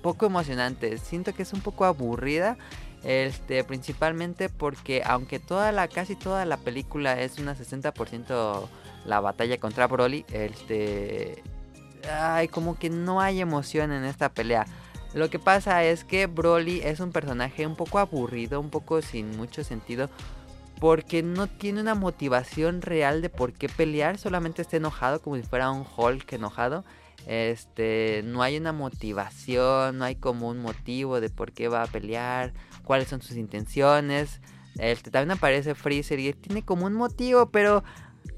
poco emocionante. Siento que es un poco aburrida. Este, principalmente porque aunque toda la, casi toda la película es una 60% la batalla contra Broly, este, ay, como que no hay emoción en esta pelea. Lo que pasa es que Broly es un personaje un poco aburrido, un poco sin mucho sentido, porque no tiene una motivación real de por qué pelear, solamente está enojado como si fuera un Hulk enojado. Este, no hay una motivación, no hay como un motivo de por qué va a pelear, cuáles son sus intenciones. Este, también aparece Freezer y tiene como un motivo, pero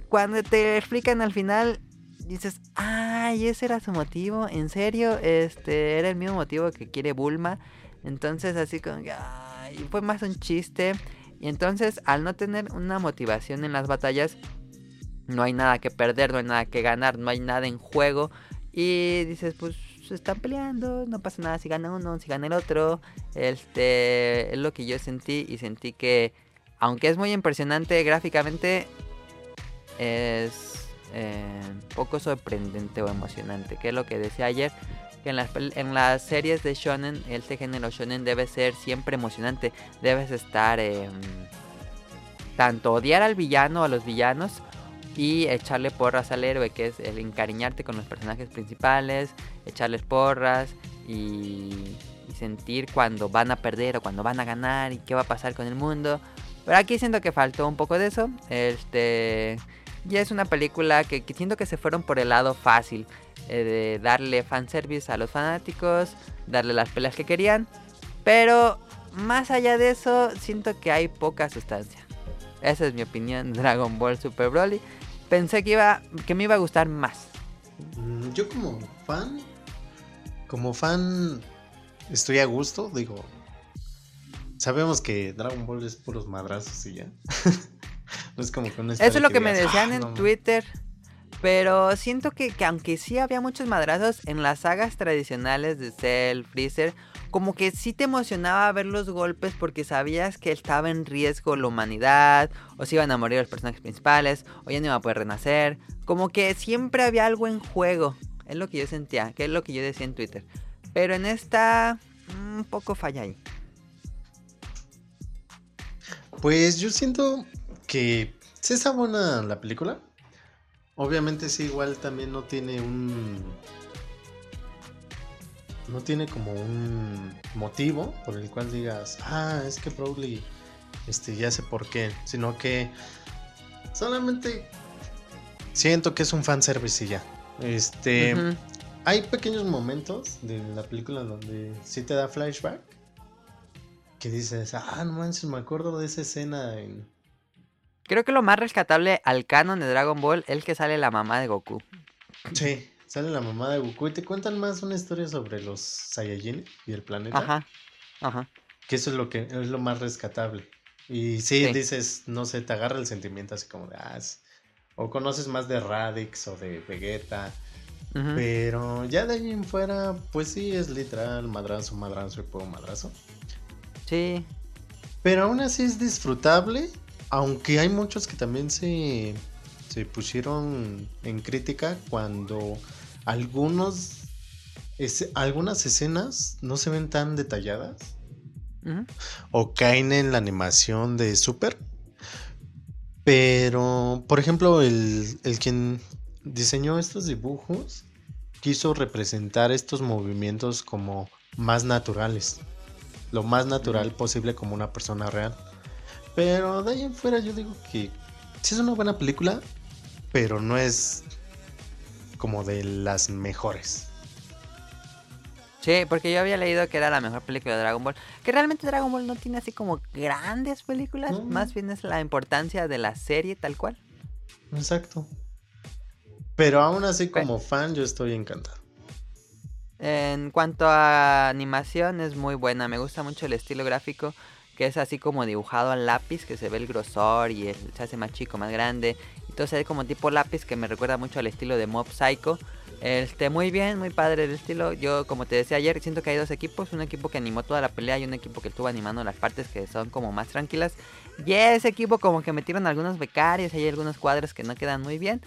cuando te explican al final dices, "Ay, ese era su motivo, en serio, este era el mismo motivo que quiere Bulma." Entonces, así como ay, fue más un chiste. Y entonces, al no tener una motivación en las batallas, no hay nada que perder, no hay nada que ganar, no hay nada en juego. Y dices, pues se están peleando, no pasa nada si gana uno, si gana el otro. Este es lo que yo sentí y sentí que, aunque es muy impresionante gráficamente, es eh, poco sorprendente o emocionante. Que es lo que decía ayer en las, en las series de shonen, este género shonen debe ser siempre emocionante. Debes estar... Eh, tanto odiar al villano o a los villanos y echarle porras al héroe, que es el encariñarte con los personajes principales, echarles porras y, sentir cuando van a perder o cuando van a ganar y qué va a pasar con el mundo. Pero aquí siento que faltó un poco de eso. Este ya es una película que, que siento que se fueron por el lado fácil. Eh, de darle fanservice a los fanáticos, darle las peleas que querían. Pero más allá de eso, siento que hay poca sustancia. Esa es mi opinión Dragon Ball Super Broly. Pensé que iba que me iba a gustar más. Mm, yo como fan, como fan estoy a gusto, digo. Sabemos que Dragon Ball es puros madrazos y ya. no es como que Eso es lo que, me decían ah, en Twitter. Pero siento que, aunque sí había muchos madrazos en las sagas tradicionales de Cell, Freezer, como que sí te emocionaba ver los golpes porque sabías que estaba en riesgo la humanidad, o si iban a morir los personajes principales, o ya no iban a poder renacer. Como que siempre había algo en juego. Es lo que yo sentía, que es lo que yo decía en Twitter. Pero en esta, un poco falla ahí. Pues yo siento que sí está buena la película. Obviamente sí, igual también no tiene un... No tiene como un motivo por el cual digas, ah, es que Broly, este, ya sé por qué. Sino que solamente siento que es un fanservice y ya. Este, hay pequeños momentos de la película donde sí te da flashback. Que dices, ah, no manches, me acuerdo de esa escena en... Creo que lo más rescatable al canon de Dragon Ball es que sale la mamá de Goku. Sí, sale la mamá de Goku y te cuentan más una historia sobre los Saiyajin y el planeta. Ajá. Ajá. Que eso es lo que es lo más rescatable. Y sí, Sí. dices, no sé, te agarra el sentimiento así como de, ah, es- o conoces más de Radix o de Vegeta. Pero ya de ahí en fuera, pues sí, es literal madrazo, madrazo y puedo madrazo. Sí. Pero aún así es disfrutable, aunque hay muchos que también se, se pusieron en crítica cuando algunos es- algunas escenas no se ven tan detalladas o caen en la animación de Super. Pero, por ejemplo, el, el quien diseñó estos dibujos quiso representar estos movimientos como más naturales. Lo más natural posible como una persona real. Pero de ahí en fuera yo digo que sí es una buena película, pero no es como de las mejores. Sí, porque yo había leído que era la mejor película de Dragon Ball. Que realmente Dragon Ball no tiene así como grandes películas. No. Más bien es la importancia de la serie tal cual. Exacto. Pero aún así como fan yo estoy encantado. En cuanto a animación es muy buena. Me gusta mucho el estilo gráfico. Que es así como dibujado al lápiz. Que se ve el grosor y se hace más chico, más grande. Se ve como tipo lápiz. Que me recuerda mucho al estilo de Mob Psycho. Este, muy bien, muy padre el estilo. Yo, como te decía ayer, siento que hay dos equipos. Un equipo que animó toda la pelea y un equipo que estuvo animando las partes que son como más tranquilas. Y ese equipo como que metieron algunos becarios. Hay algunos cuadros que no quedan muy bien.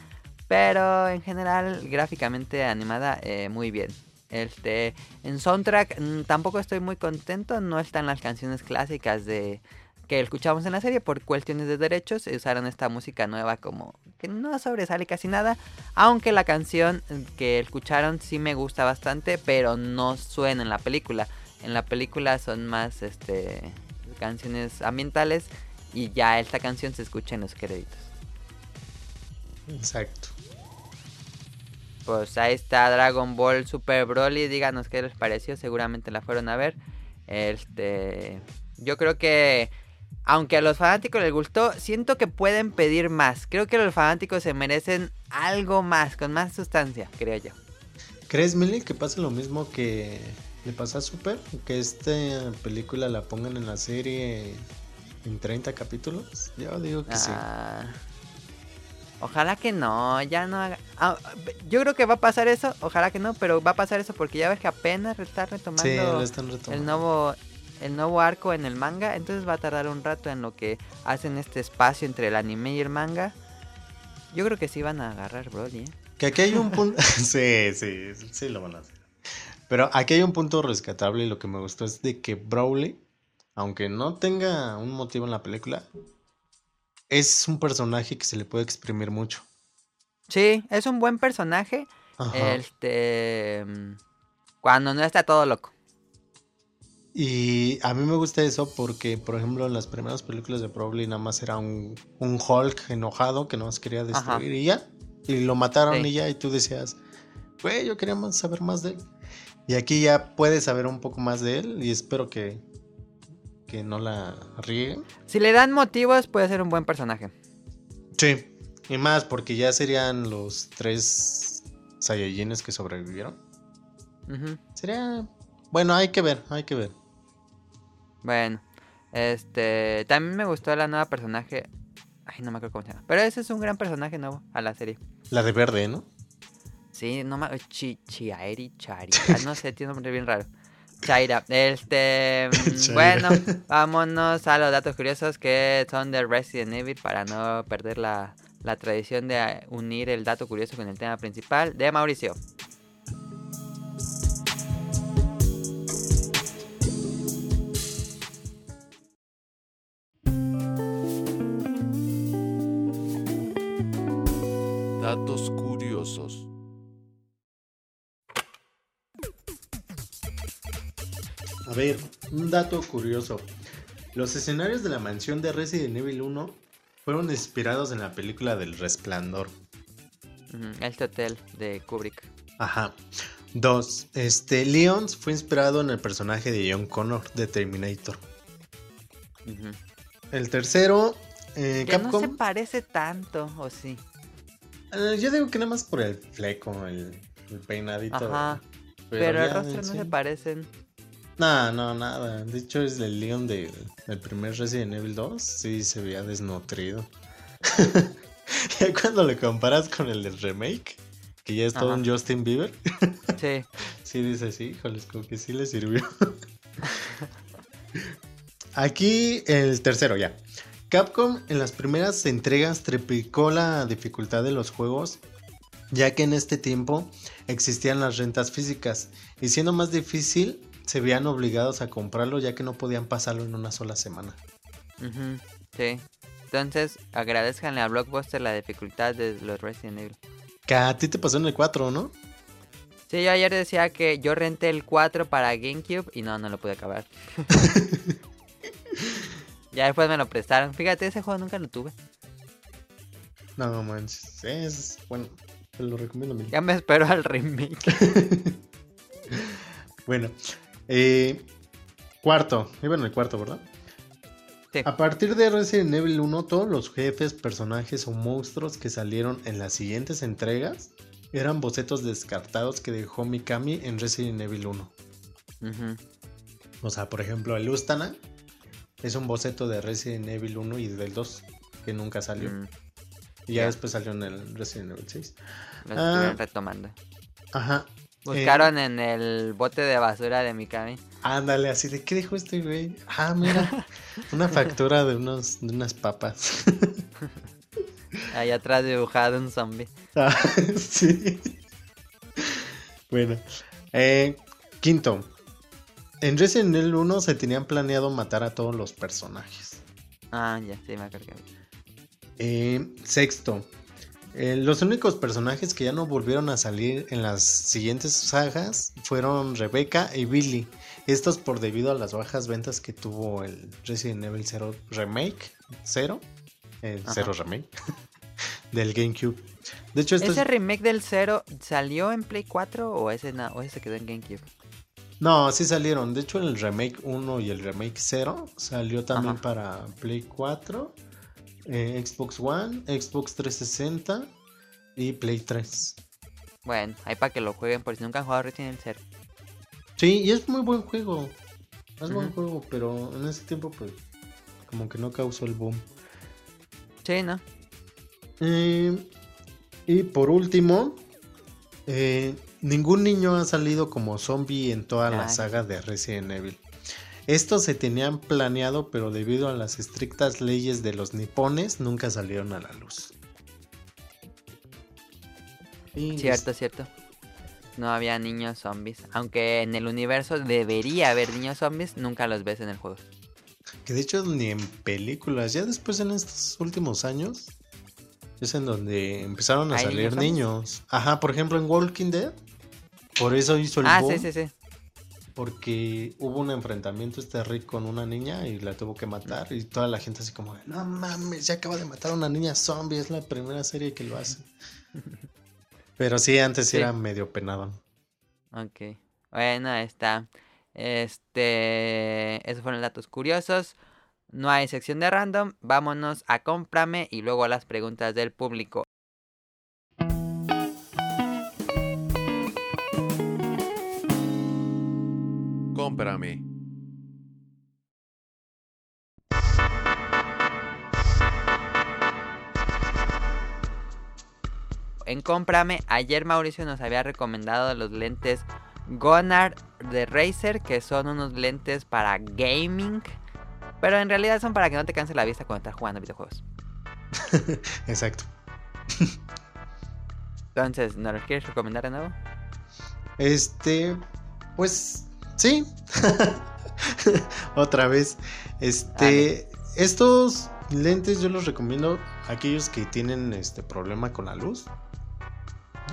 Pero en general, gráficamente animada, eh, muy bien. Este, en soundtrack mm, tampoco estoy muy contento. No están las canciones clásicas de que escuchamos en la serie por cuestiones de derechos. Usaron esta música nueva como que no sobresale casi nada. Aunque la canción que escucharon sí me gusta bastante, pero no suena en la película. En la película son más este canciones ambientales y ya esta canción se escucha en los créditos. Exacto. Pues ahí está Dragon Ball Super Broly. Díganos qué les pareció. Seguramente la fueron a ver. Este. Yo creo que. Aunque a los fanáticos les gustó, siento que pueden pedir más. Creo que los fanáticos se merecen algo más, con más sustancia, creo yo. ¿Crees, Milly, que pasa lo mismo que le pasa a Super? Que esta película la pongan en la serie en 30 capítulos. Yo digo que sí. Ojalá que no, ya no haga... ah, yo creo que va a pasar eso, ojalá que no, pero va a pasar eso porque ya ves que apenas está retomando Sí, lo están el nuevo el nuevo arco en el manga, entonces va a tardar un rato en lo que hacen este espacio entre el anime y el manga. Yo creo que sí van a agarrar Broly, ¿eh? Que aquí hay un punto. sí, sí, sí lo van a hacer. Pero aquí hay un punto rescatable y lo que me gustó es de que Brawley, aunque no tenga un motivo en la película, es un personaje que se le puede exprimir mucho. Sí, es un buen personaje. Ajá. Este mm, cuando no está todo loco. Y a mí me gusta eso porque, por ejemplo, en las primeras películas de Brawley nada más era un, un Hulk enojado que no más quería destruir Ajá. y ya. Y lo mataron Sí. y ya. Y tú decías, güey, yo quería más- saber más de él. Y aquí ya puedes saber un poco más de él y espero que, que no la rieguen. Si le dan motivos puede ser un buen personaje. Sí. Y más porque ya serían los tres Saiyajines que sobrevivieron. Sería... Bueno, hay que ver, hay que ver. Bueno, este también me gustó la nueva personaje. Ay, no me acuerdo cómo se llama. Pero ese es un gran personaje nuevo a la serie. La de verde, ¿no? Sí, no me Chi Chiairi Chari. Ah, no sé, tiene un nombre bien raro. Chaira. Este. mm, Chaira. Bueno, vámonos a los datos curiosos que son de Resident Evil para no perder la, la tradición de unir el dato curioso con el tema principal de Mauricio. Ver, un dato curioso. Los escenarios de la mansión de Resident Evil 1 fueron inspirados en la película del Resplandor. Ujú, Este hotel de Kubrick. Ajá. Dos, este, Leons fue inspirado en el personaje de John Connor de Terminator. El tercero, eh, Que no se Capcom. parece tanto, ¿o sí? eh, yo digo que nada más por el fleco, el, el peinadito. Ajá. Pero, el ya rostro no sí- se parecen. No, no, nada. De hecho, es el Leon del, del primer Resident Evil 2. Sí, se veía desnutrido. ya cuando lo comparas con el del remake, que ya es todo Ajá. un Justin Bieber, Sí. sí dices, sí, híjoles, como que sí le sirvió. Aquí el tercero ya. Capcom en las primeras entregas triplicó la dificultad de los juegos, ya que en este tiempo existían las rentas físicas, y siendo más difícil, se veían obligados a comprarlo ya que no podían pasarlo en una sola semana. Sí. Entonces, agradezcanle a Blockbuster la dificultad de los Resident Evil. Que a ti te pasó en el 4, ¿no? Sí, yo ayer decía que yo renté el 4 para GameCube y no, no lo pude acabar. ya después me lo prestaron. Fíjate, ese juego nunca lo tuve. No, no manches. Es bueno, te lo recomiendo mil. Ya me espero al remake. Bueno, eh, cuarto, iba en el cuarto, ¿verdad? Sí. A partir de Resident Evil 1, todos los jefes, personajes o monstruos que salieron en las siguientes entregas eran bocetos descartados que dejó Mikami en Resident Evil 1. Ujú, O sea, por ejemplo, el Ustana es un boceto de Resident Evil 1 y del 2 que nunca salió. mm, Y ya después salió en el Resident Evil 6. lo Ah. retomando. Ajá. Buscaron en el bote de basura de Mikami. Ándale, así de, ¿qué dijo este güey? Ah, mira, una factura de, unos, de unas papas. Ahí atrás dibujado un zombie. Ah, sí. Bueno, eh, quinto. En Resident Evil 1 se tenían planeado matar a todos los personajes. Ah, ya, sí, me acuerdo. Eh, sexto. Eh, los únicos personajes que ya no volvieron a salir en las siguientes sagas fueron Rebecca y Billy. Estos por debido a las bajas ventas que tuvo el Resident Evil 0 Remake. 0. eh, Ajá. 0 Remake. del GameCube. De hecho, esto ¿Ese es- remake del 0 salió en Play 4 o ese, na- o ese se quedó en GameCube? No, sí salieron. De hecho, el remake 1 y el remake 0 salió también Ajá. para Play 4, eh, Xbox One, Xbox 360 y Play 3. Bueno, ahí para que lo jueguen por si nunca han jugado Resident Evil 0. Sí, y es muy buen juego. Es buen juego, pero en ese tiempo, pues, como que no causó el boom. Sí, ¿no? Eh, y por último, eh, ningún niño ha salido como zombie en toda la saga de Resident Evil. Estos se tenían planeado, pero debido a las estrictas leyes de los nipones, nunca salieron a la luz. Y Cierto, cierto. No había niños zombies. Aunque en el universo debería haber niños zombies, nunca los ves en el juego. Que de hecho ni en películas, ya después en estos últimos años, es en donde empezaron a ¿Hay salir niños niños. Ajá, por ejemplo en Walking Dead. Por eso hizo el Ah, boom. sí, sí, sí. Porque hubo un enfrentamiento este Rick con una niña y la tuvo que matar. Y toda la gente así como, no mames, ya acaba de matar a una niña zombie. Es la primera serie que lo hace. Pero sí, antes sí Sí. era medio penado. Ok. Bueno, ahí está. Este. Esos fueron datos curiosos. No hay sección de random. Vámonos a cómprame y luego a las preguntas del público. Cómprame. En cómprame, ayer Mauricio nos había recomendado los lentes Gonard de Razer, que son unos lentes para gaming. Pero en realidad son para que no te canse la vista cuando estás jugando videojuegos. Exacto. Entonces, ¿nos los quieres recomendar de nuevo? Este, pues sí. Otra vez. Este, estos lentes yo los recomiendo a aquellos que tienen este problema con la luz.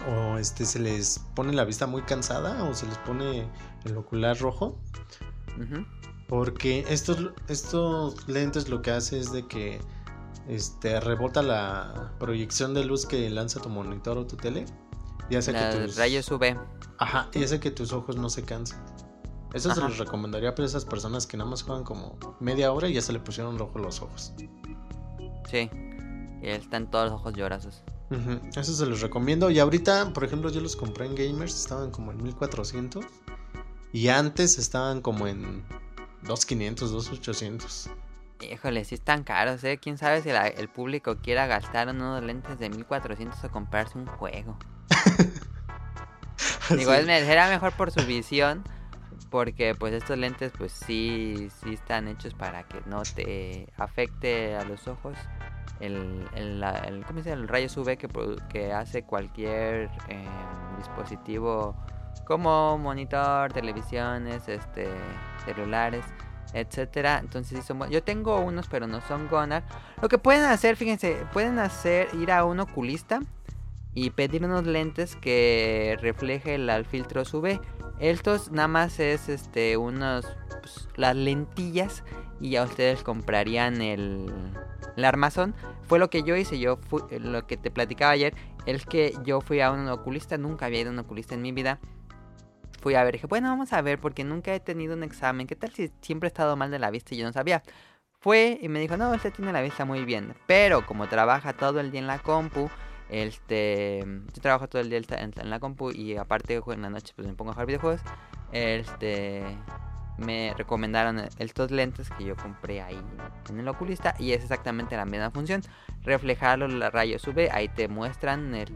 o este se les pone la vista muy cansada o se les pone el ocular rojo. Porque estos, estos lentes lo que hace es de que este, rebota la proyección de luz que lanza tu monitor o tu tele. Y hace que tus, rayos UV. Ajá, y hace que tus ojos no se cansen. Eso se los recomendaría para esas personas que nada más juegan como media hora y ya se le pusieron rojo los ojos. Sí. Y están todos los ojos llorosos. Ujú, Eso se los recomiendo. Y ahorita, por ejemplo, yo los compré en Gamers, estaban como en 1400. Y antes estaban como en 2500, 2800. Híjole, sí están caros, ¿eh? Quién sabe si la- el público quiera gastar unos lentes de 1400 o comprarse un juego. Digo, Sí. será mejor por su visión. Porque pues estos lentes pues sí, sí están hechos para que no te afecte a los ojos el, el, el- ¿cómo se el rayo UV que, que hace cualquier eh, dispositivo como monitor, televisiones, este, celulares, etcétera. Entonces yo tengo unos pero no son Gonar. Lo que pueden hacer, fíjense, pueden hacer ir a un oculista y pedir unos lentes que refleje el, al filtro UV. Estos nada más es este unos pues, las lentillas y ya ustedes comprarían el, el armazón. Fue lo que yo hice, yo fui, lo que te platicaba ayer, es que yo fui a un oculista, nunca había ido a un oculista en mi vida. Fui a ver, dije, bueno, vamos a ver, porque nunca he tenido un examen. ¿Qué tal si siempre he estado mal de la vista y yo no sabía? Fue y me dijo, no, usted tiene la vista muy bien. Pero como trabaja todo el día en la compu, este, yo trabajo todo el día en, la compu y aparte en la noche pues me pongo a jugar videojuegos. Este, me recomendaron estos lentes que yo compré ahí en el oculista y es exactamente la misma función. Reflejar los rayos UV, ahí te muestran el...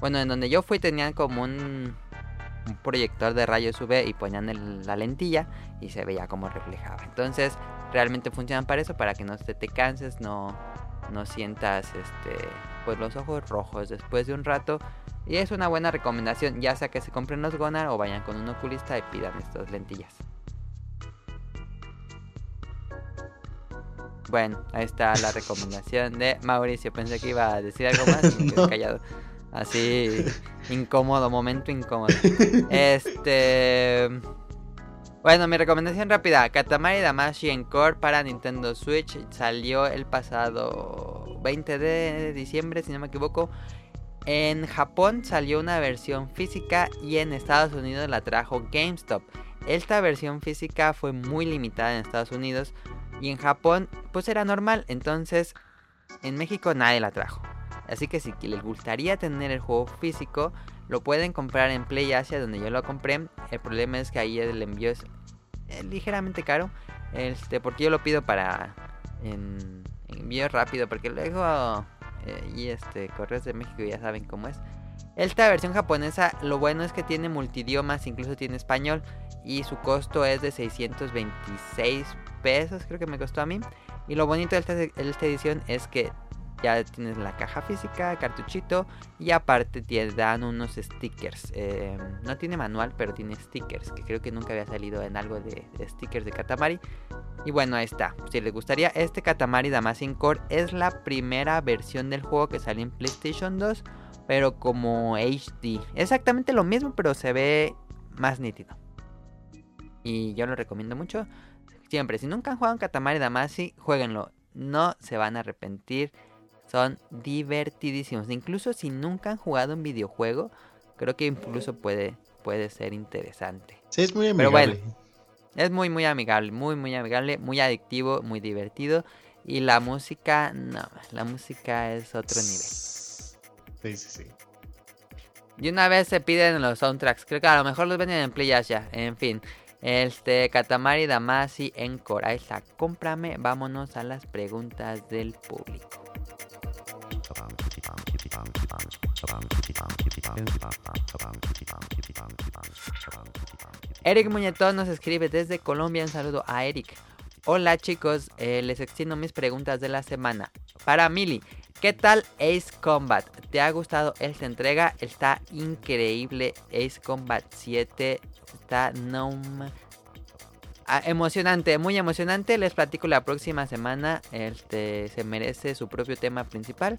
Bueno, en donde yo fui tenían como un, un proyector de rayos UV y ponían la lentilla y se veía como reflejaba. Entonces, realmente funcionan para eso, para que no te, te canses, no, no sientas este pues los ojos rojos después de un rato. Y es una buena recomendación, ya sea que se compren los Gonar o vayan con un oculista y pidan estas lentillas. Bueno, ahí está la recomendación de Mauricio. Pensé que iba a decir algo más y me quedé No. callado. Así, incómodo, momento incómodo. Este. Bueno, mi recomendación rápida: Katamari Damashi Encore para Nintendo Switch. Salió el pasado 20 de diciembre, si no me equivoco. En Japón salió una versión física y en Estados Unidos la trajo GameStop. Esta versión física fue muy limitada en Estados Unidos y en Japón pues era normal. Entonces en México nadie la trajo. Así que si les gustaría tener el juego físico, lo pueden comprar en Play Asia donde yo lo compré. El problema es que ahí el envío es eh, ligeramente caro. Este, porque yo lo pido para en, envío rápido. Porque luego eh, y este Correos de México ya saben cómo es. Esta versión japonesa, lo bueno es que tiene multidiomas, incluso tiene español. Y su costo es de 626 pesos, creo que me costó a mí. Y lo bonito de esta, de esta edición es que ya tienes la caja física, cartuchito y aparte te dan unos stickers. Eh, no tiene manual, pero tiene stickers, que creo que nunca había salido en algo de, stickers de Katamari. Y bueno, ahí está. Si les gustaría, este Katamari Damacy Core es la primera versión del juego que salió en PlayStation 2, pero como HD. Exactamente lo mismo, pero se ve más nítido. Y yo lo recomiendo mucho. Siempre, si nunca han jugado en Katamari Damacy, jueguenlo. No se van a arrepentir. Son divertidísimos. Incluso si nunca han jugado un videojuego, creo que incluso puede, puede ser interesante. Sí, es muy Pero amigable. bueno. Es muy, muy amigable, muy, muy amigable, muy adictivo, muy divertido. Y la música, no, la música es otro nivel. Sí, sí, sí. Y una vez se piden los soundtracks, creo que a lo mejor los venden en Play ya. En fin, este Katamari Damacy Encore. Ahí está, cómprame. Vámonos a las preguntas del público. Eric Muñetón nos escribe desde Colombia. Un saludo a Eric. Hola chicos, eh, les extiendo mis preguntas de la semana. Para Mili, ¿qué tal Ace Combat? ¿Te ha gustado esta entrega? Está increíble. Ace Combat 7 está no ah, emocionante, muy emocionante. Les platico la próxima semana. Este se merece su propio tema principal.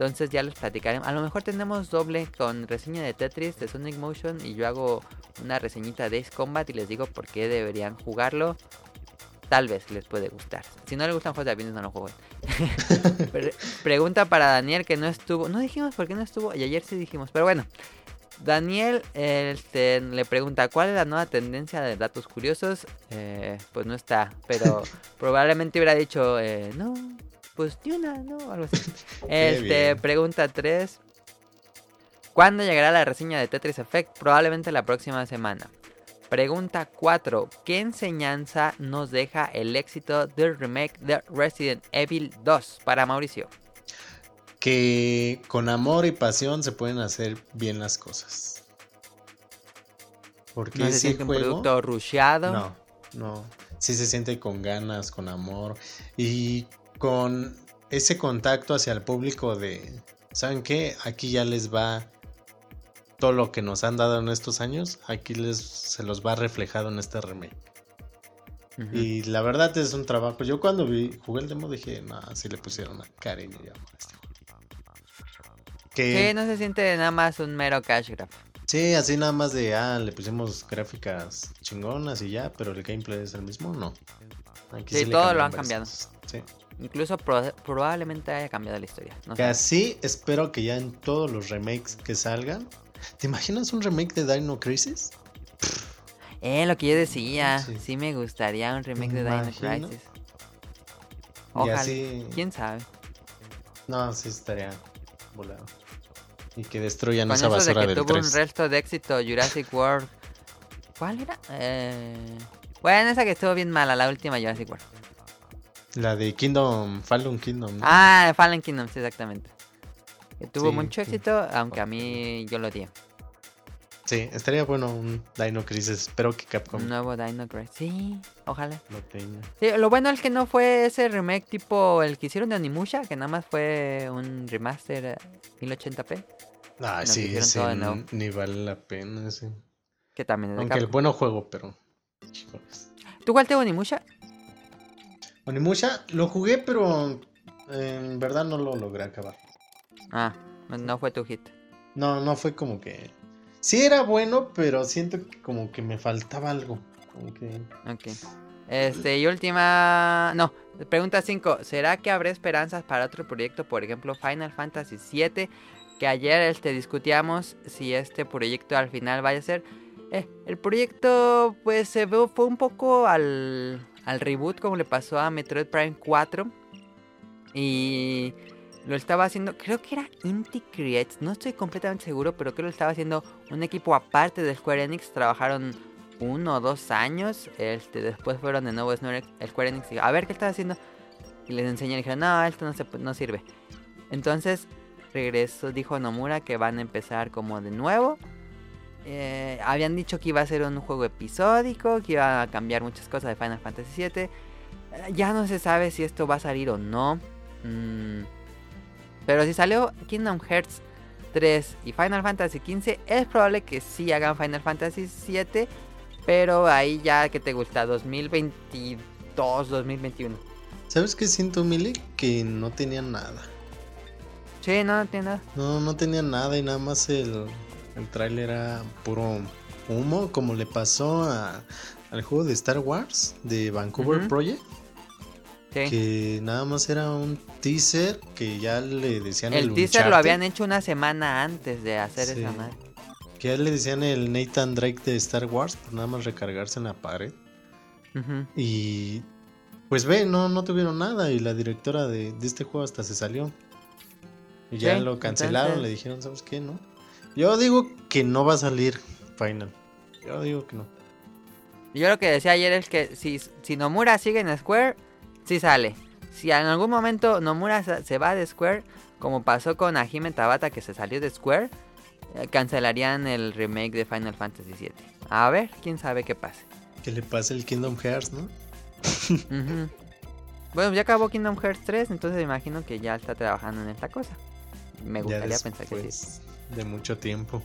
Entonces ya les platicaremos. A lo mejor tenemos doble con reseña de Tetris, de Sonic Motion. Y yo hago una reseñita de Ace Combat y les digo por qué deberían jugarlo. Tal vez les puede gustar. Si no les gustan juegos de aviones, no lo jueguen. Pre- pregunta para Daniel que no estuvo. No dijimos por qué no estuvo. Y ayer sí dijimos. Pero bueno. Daniel este, le pregunta cuál es la nueva tendencia de datos curiosos. Eh, pues no está, pero probablemente hubiera dicho eh, no, pues ni una, no, algo así. Este, pregunta 3. ¿Cuándo llegará la reseña de Tetris Effect? Probablemente la próxima semana. Pregunta 4. ¿Qué enseñanza nos deja el éxito del remake de Resident Evil 2 para Mauricio? Que con amor y pasión se pueden hacer bien las cosas. Porque ¿No se siente un producto rusheado? No, no. Sí se siente con ganas, con amor y con ese contacto hacia el público de, ¿saben qué? Aquí ya les va todo lo que nos han dado en estos años, aquí les se los va reflejado en este remake. Y la verdad es un trabajo. Yo cuando vi, jugué el demo dije, no, si le pusieron a cariño y amor a este juego. Que Sí, no se siente nada más un mero cash grab. Sí, así nada más de, ah, le pusimos gráficas chingonas y ya, pero el gameplay es el mismo, no. Aquí Sí, todo lo han cambiado. Sí. Incluso pro- probablemente haya cambiado la historia. No Que sé. así espero que ya en todos los remakes que salgan. ¿Te imaginas un remake de Dino Crisis? Eh, lo que yo decía. Sí. Sí, me gustaría un remake de Dino. Crisis. Ojalá. así. ¿Quién sabe? No, sí estaría volado. Y que destruyan Con esa eso de basura que del tuvo 3. un resto de éxito Jurassic World. ¿Cuál era? Eh... Bueno, esa que estuvo bien mala, la última Jurassic World. La de Kingdom, Fallen Kingdom. ¿no? Ah, Fallen Kingdoms, exactamente. Que tuvo Sí, mucho sí. éxito, aunque a mí yo lo odié. Sí, estaría bueno un Dino Crisis. Espero que Capcom Un nuevo Dino Crisis. Sí, ojalá. lo tenga. Sí, lo bueno es que no fue ese remake tipo el que hicieron de Onimusha, que nada más fue un remaster eh, 1080p, Ah, Lo sí, ese ni vale la pena ese. que también es Aunque el bueno juego, pero. ¿Tú cuál te Onimusha? Onimusha lo jugué, pero en verdad no lo logré acabar. Ah, no fue tu hit. No, no fue como que. Sí era bueno, pero siento que como que me faltaba algo. Como que. Ok. Este, y última... No, pregunta 5. ¿Será que habrá esperanzas para otro proyecto? Por ejemplo, Final Fantasy VII. Que ayer este, discutíamos si este proyecto al final vaya a ser... Eh, el proyecto pues se ve, fue un poco al, al reboot como le pasó a Metroid Prime 4. Y lo estaba haciendo, creo que era Inti Creates, no estoy completamente seguro, pero creo que lo estaba haciendo un equipo aparte de Square Enix. Trabajaron uno o dos años. Este, después fueron de nuevo Square Enix y dijo, a ver qué estás haciendo. Y les enseñé y dijeron, no, esto no, se, no sirve. Entonces regresó, dijo Nomura que van a empezar como de nuevo. Eh, habían dicho que iba a ser un juego episódico, que iba a cambiar muchas cosas de Final Fantasy VII. Eh, ya no se sabe si esto va a salir o no. Mm, pero si salió Kingdom Hearts 3 y Final Fantasy XV, es probable que sí hagan Final Fantasy VII. Pero ahí ya que te gusta, 2022, 2021. ¿Sabes qué siento, Mili? Que no tenían nada. Sí, no, no tiene nada. No, no tenían nada y nada más el, el tráiler era puro humo, como le pasó a, al juego de Star Wars de Vancouver. Project, Sí. que nada más era un teaser que ya le decían el, El teaser lo habían hecho una semana antes de hacer Sí. esa madre. Que ya le decían el Nathan Drake de Star Wars por nada más recargarse en la pared. Y pues ve, no, no tuvieron nada y la directora de, de este juego hasta se salió. Y ya Sí, lo cancelaron, entonces- le dijeron, ¿sabes qué? No. Yo digo que no va a salir Final. Yo digo que no. Yo lo que decía ayer es que si, si Nomura sigue en Square, sí sale. Si en algún momento Nomura se va de Square, como pasó con Hajime Tabata que se salió de Square, eh, cancelarían el remake de Final Fantasy VII. A ver, quién sabe qué pase. Que le pase el Kingdom Hearts, ¿no? Bueno, ya acabó Kingdom Hearts 3, entonces imagino que ya está trabajando en esta cosa. Me gustaría pensar que sí. De mucho tiempo.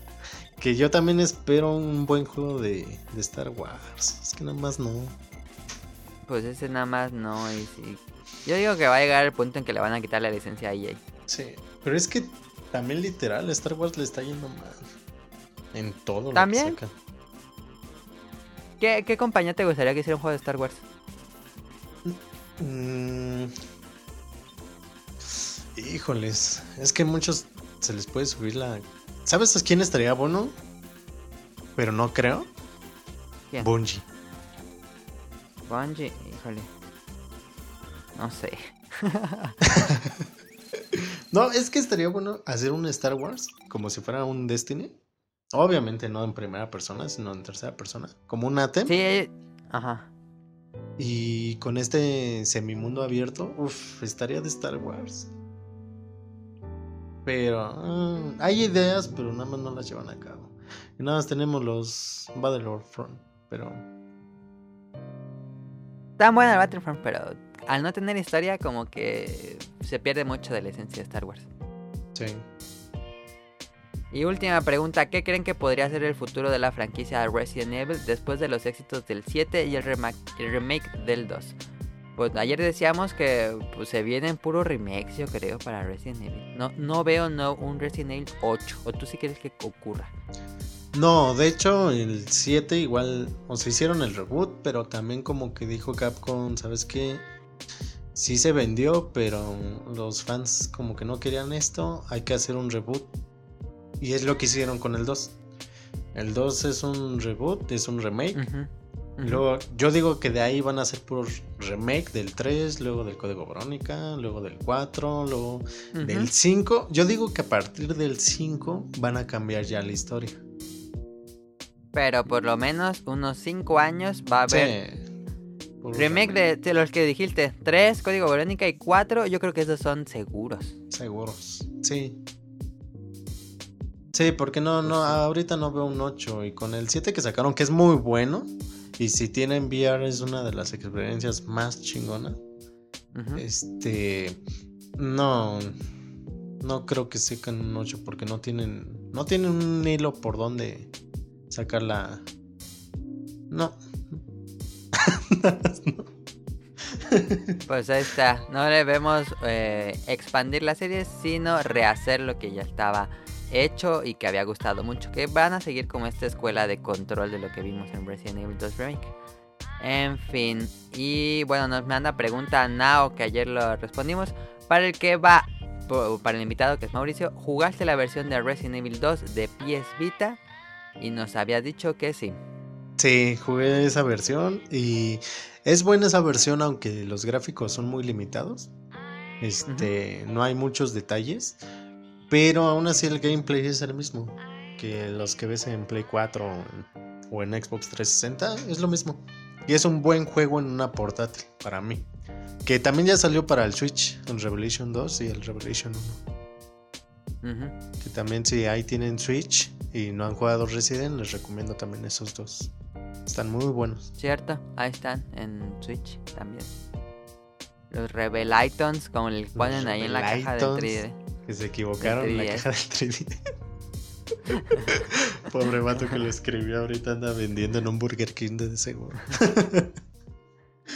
Que yo también espero un buen juego de, de Star Wars. Es que nada más no. Pues ese nada más no. Y sí. Yo digo que va a llegar el punto en que le van a quitar la licencia a EA. Sí, pero es que también literal, Star Wars le está yendo mal. En todo lo ¿También? que saca. ¿Qué, ¿Qué compañía te gustaría que hiciera un juego de Star Wars? Mm. Híjoles, es que muchos se les puede subir la... ¿Sabes a quién estaría bueno? Pero no creo. ¿Quién? Bungie. Bungie, híjole. No sé. No, es que estaría bueno hacer un Star Wars como si fuera un Destiny. Obviamente no en primera persona, sino en tercera persona. Como un Atem. Sí, ajá. Y con este semimundo abierto, uff, estaría de Star Wars. Pero ah, hay ideas, pero nada más no las llevan a cabo. Y nada más tenemos los Battlefront, pero Tan buena el Battlefront, pero al no tener historia, como que se pierde mucho de la esencia de Star Wars. sí. Y última pregunta, ¿qué creen que podría ser el futuro de la franquicia Resident Evil después de los éxitos del 7 y el remake, el remake del 2? Pues ayer decíamos que pues, se vienen puros remakes, yo creo, para Resident Evil. No, no veo no, un Resident Evil 8. ¿O tú sí quieres que ocurra? No, de hecho el 7 igual, o sea, hicieron el reboot, pero también como que dijo Capcom, ¿sabes qué? Sí se vendió, pero los fans como que no querían esto, hay que hacer un reboot. Y es lo que hicieron con el 2. El 2 es un reboot, es un remake. Luego, yo digo que de ahí van a hacer puro remake del 3, luego del Código Verónica, luego del 4, luego Ujú. del 5. Yo digo que a partir del 5 van a cambiar ya la historia. Pero por lo menos unos 5 años va a haber Sí. Remake de, de los que dijiste. 3, Código Verónica y 4. Yo creo que esos son seguros. Seguros. Sí. Sí, porque no, no, ahorita no veo un 8 y con el 7 que sacaron, que es muy bueno, y si tienen VR es una de las experiencias más chingonas. Este, no, no creo que saquen un 8 porque no tienen, no tienen un hilo por donde sacar la... No. No. Pues ahí está. No debemos eh, expandir la serie, sino rehacer lo que ya estaba hecho y que había gustado mucho. Que van a seguir como esta escuela de control de lo que vimos en Resident Evil 2 Remake. En fin. Y bueno, nos manda pregunta Nao, que ayer lo respondimos. Para el que va, para el invitado que es Mauricio, ¿jugaste la versión de Resident Evil 2 de PS Vita? Y nos había dicho que sí. Sí, jugué esa versión y es buena esa versión aunque los gráficos son muy limitados. Este, no hay muchos detalles, pero aún así el gameplay es el mismo que los que ves en Play 4 o en- Xbox 360, es lo mismo. Y es un buen juego en una portátil para mí. Que también ya salió para el Switch, el Revelation 2 y el Revelation 1. Ujú. Que también si ahí tienen Switch y no han jugado Resident, les recomiendo también esos dos. Están muy buenos. Cierto, ahí están en Switch también. Los Revelatons, como le ponen ahí en la caja Revelaitons. 3D. Que se equivocaron en la 3DS. caja del 3D. Pobre vato que lo escribió ahorita anda vendiendo en un Burger King de seguro.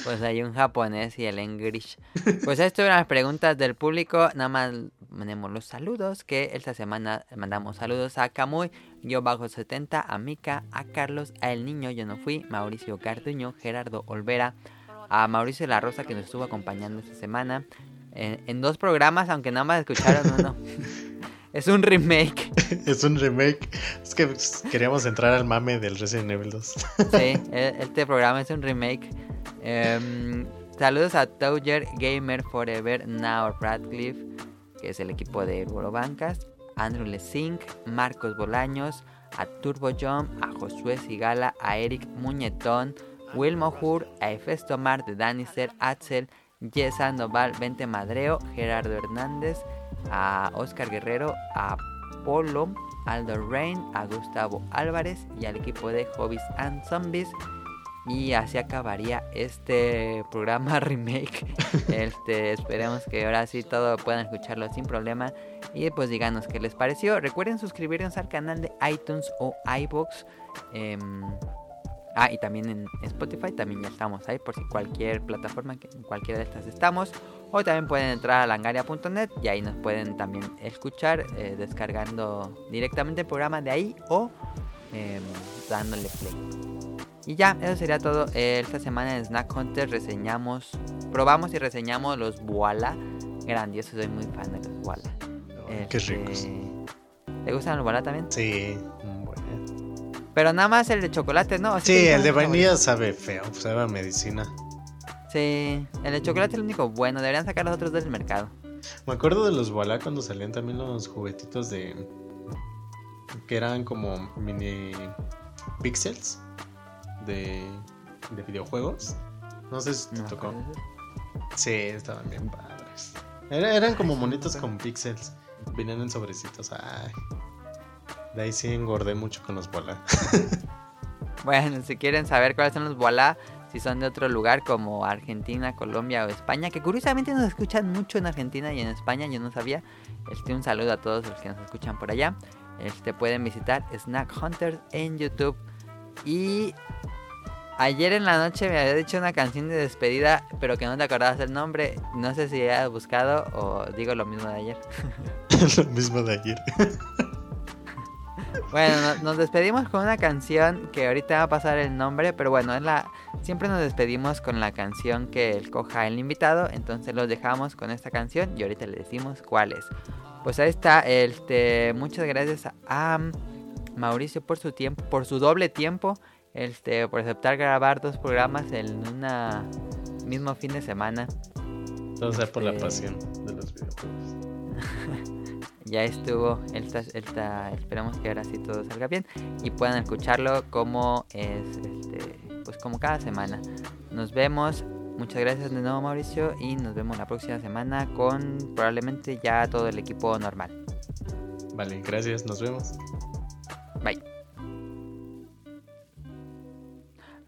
Pues hay un japonés y el English. Pues esto eran las preguntas del público. Nada más mandemos los saludos. Que esta semana mandamos saludos a Camuy, yo bajo 70, a Mika, a Carlos, a El Niño, yo no fui, Mauricio Carduño, Gerardo Olvera, a Mauricio La Rosa que nos estuvo acompañando esta semana. En, en dos programas, aunque nada más escucharon uno. es un remake. es un remake. Es que queríamos entrar al mame del Resident Evil 2. Sí, e- este programa es un remake. Em, saludos a Touger Gamer Forever Now Radcliffe, que es el equipo de Bancas, Andrew Lesink, Marcos Bolaños, a Turbo Jump, a Josué Sigala, a Eric Muñetón, Will Mohur, a Efesto Mart, Danister, Axel, Yesa Noval, Vente Madreo, Gerardo Hernández, a Oscar Guerrero, a Polo, Aldo Rain, a Gustavo Álvarez y al equipo de Hobbies and Zombies. Y así acabaría este programa remake. Este, esperemos que ahora sí todo puedan escucharlo sin problema. Y pues díganos qué les pareció. Recuerden suscribirnos al canal de iTunes o iBox. Ah, y también en Spotify, también ya estamos ahí por si cualquier plataforma, en cualquiera de estas estamos. O también pueden entrar a langaria.net y ahí nos pueden también escuchar eh, descargando directamente el programa de ahí o em, dándole play. Y ya, eso sería todo. Esta semana en Snack Hunter reseñamos, probamos y reseñamos los Voila. Grandioso, soy muy fan de los Voila. Ay, qué Este, ricos. ¿Te gustan los Voila también? Sí. Pero nada más el de chocolate, ¿no? Así Sí, el de vainilla sabe feo, sabe a medicina. Sí, el de chocolate es el único bueno. Deberían sacar los otros dos del mercado. Me acuerdo de los Voilà cuando salían también los juguetitos de. que eran como mini pixels de, de videojuegos. No sé si te No tocó. Sí, estaban bien padres. Era- eran como monitos con pixels. Venían en sobrecitos. Ay. De ahí sí engordé mucho con los Voilà. Bueno, si quieren saber cuáles son los Voilà, si son de otro lugar como Argentina, Colombia o España, que curiosamente nos escuchan mucho en Argentina y en España, yo no sabía. Este, un saludo a todos los que nos escuchan por allá. Este, pueden visitar Snack Hunters en YouTube. Y ayer en la noche me había dicho una canción de despedida, pero que no te acordabas el nombre. No sé si has buscado o digo lo mismo de ayer. Lo mismo de ayer. Bueno, no- nos despedimos con una canción que ahorita va a pasar el nombre, pero bueno, es la siempre nos despedimos con la canción que escoja el invitado, entonces los dejamos con esta canción y ahorita le decimos cuál es. Pues ahí está, este, muchas gracias a, Mauricio por su tiempo, por su doble tiempo, este, por aceptar grabar dos programas en una mismo fin de semana. Todo sea por la Este- pasión de los videojuegos. ya estuvo. Esta- esperamos que ahora sí todo salga bien y puedan escucharlo como es, este, pues como cada semana. Nos vemos. Muchas gracias de nuevo Mauricio y nos vemos la próxima semana con probablemente ya todo el equipo normal. Vale, gracias, nos vemos. Bye.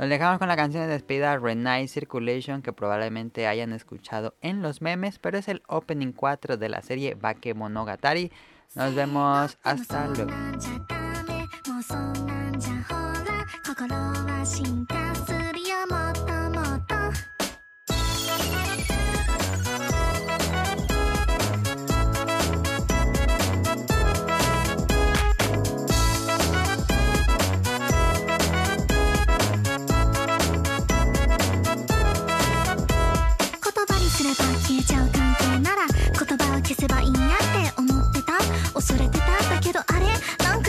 Nos dejamos con la canción de despedida Renai Circulation que probablemente hayan escuchado en los memes, pero es el opening 4 de la serie Bakemonogatari. Nos vemos hasta luego.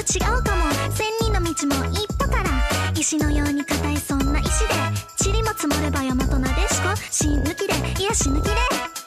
違うかも。千人の道も一歩から。石のように硬いそんな石で。塵も積もれば山となでしこ。死ぬきで。癒や死ぬ気で。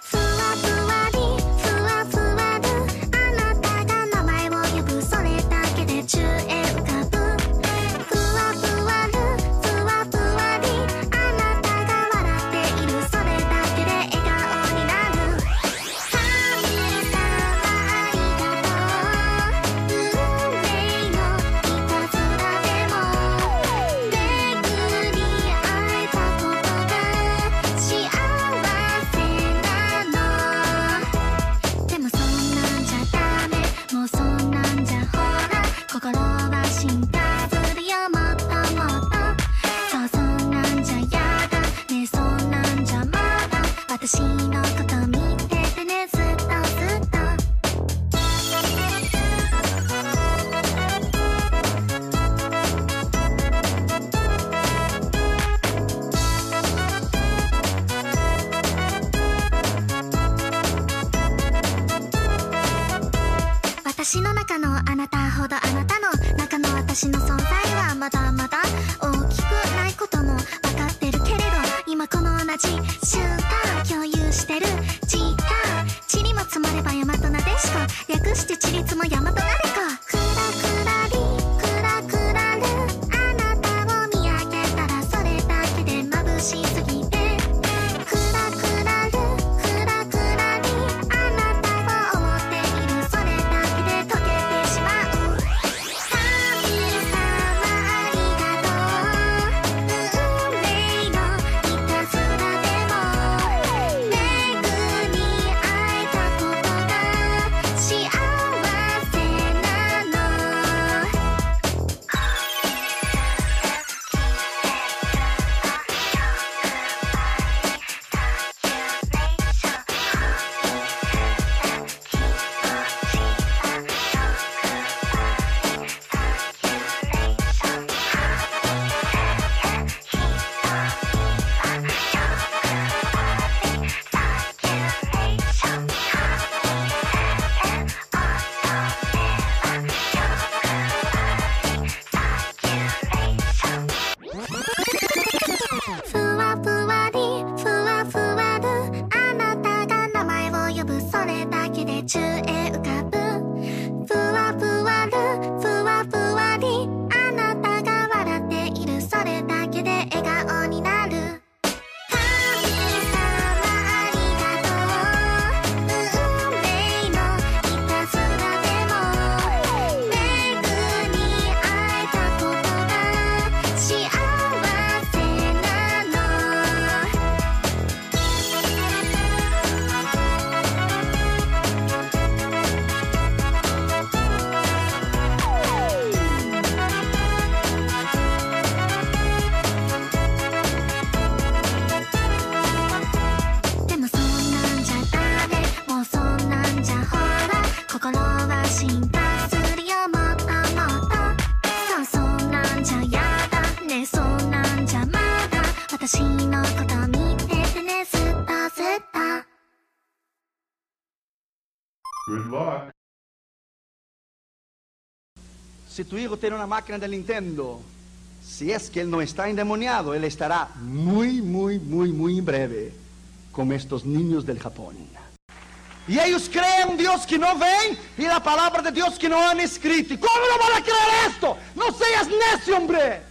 si tu hijo tiene una máquina de Nintendo, si es que él no está endemoniado, él estará muy, muy, muy, muy en breve como estos niños del Japón. Y ellos creen Dios que no ven y la palabra de Dios que no han escrito. ¿Cómo no van a creer esto? No seas necio, hombre.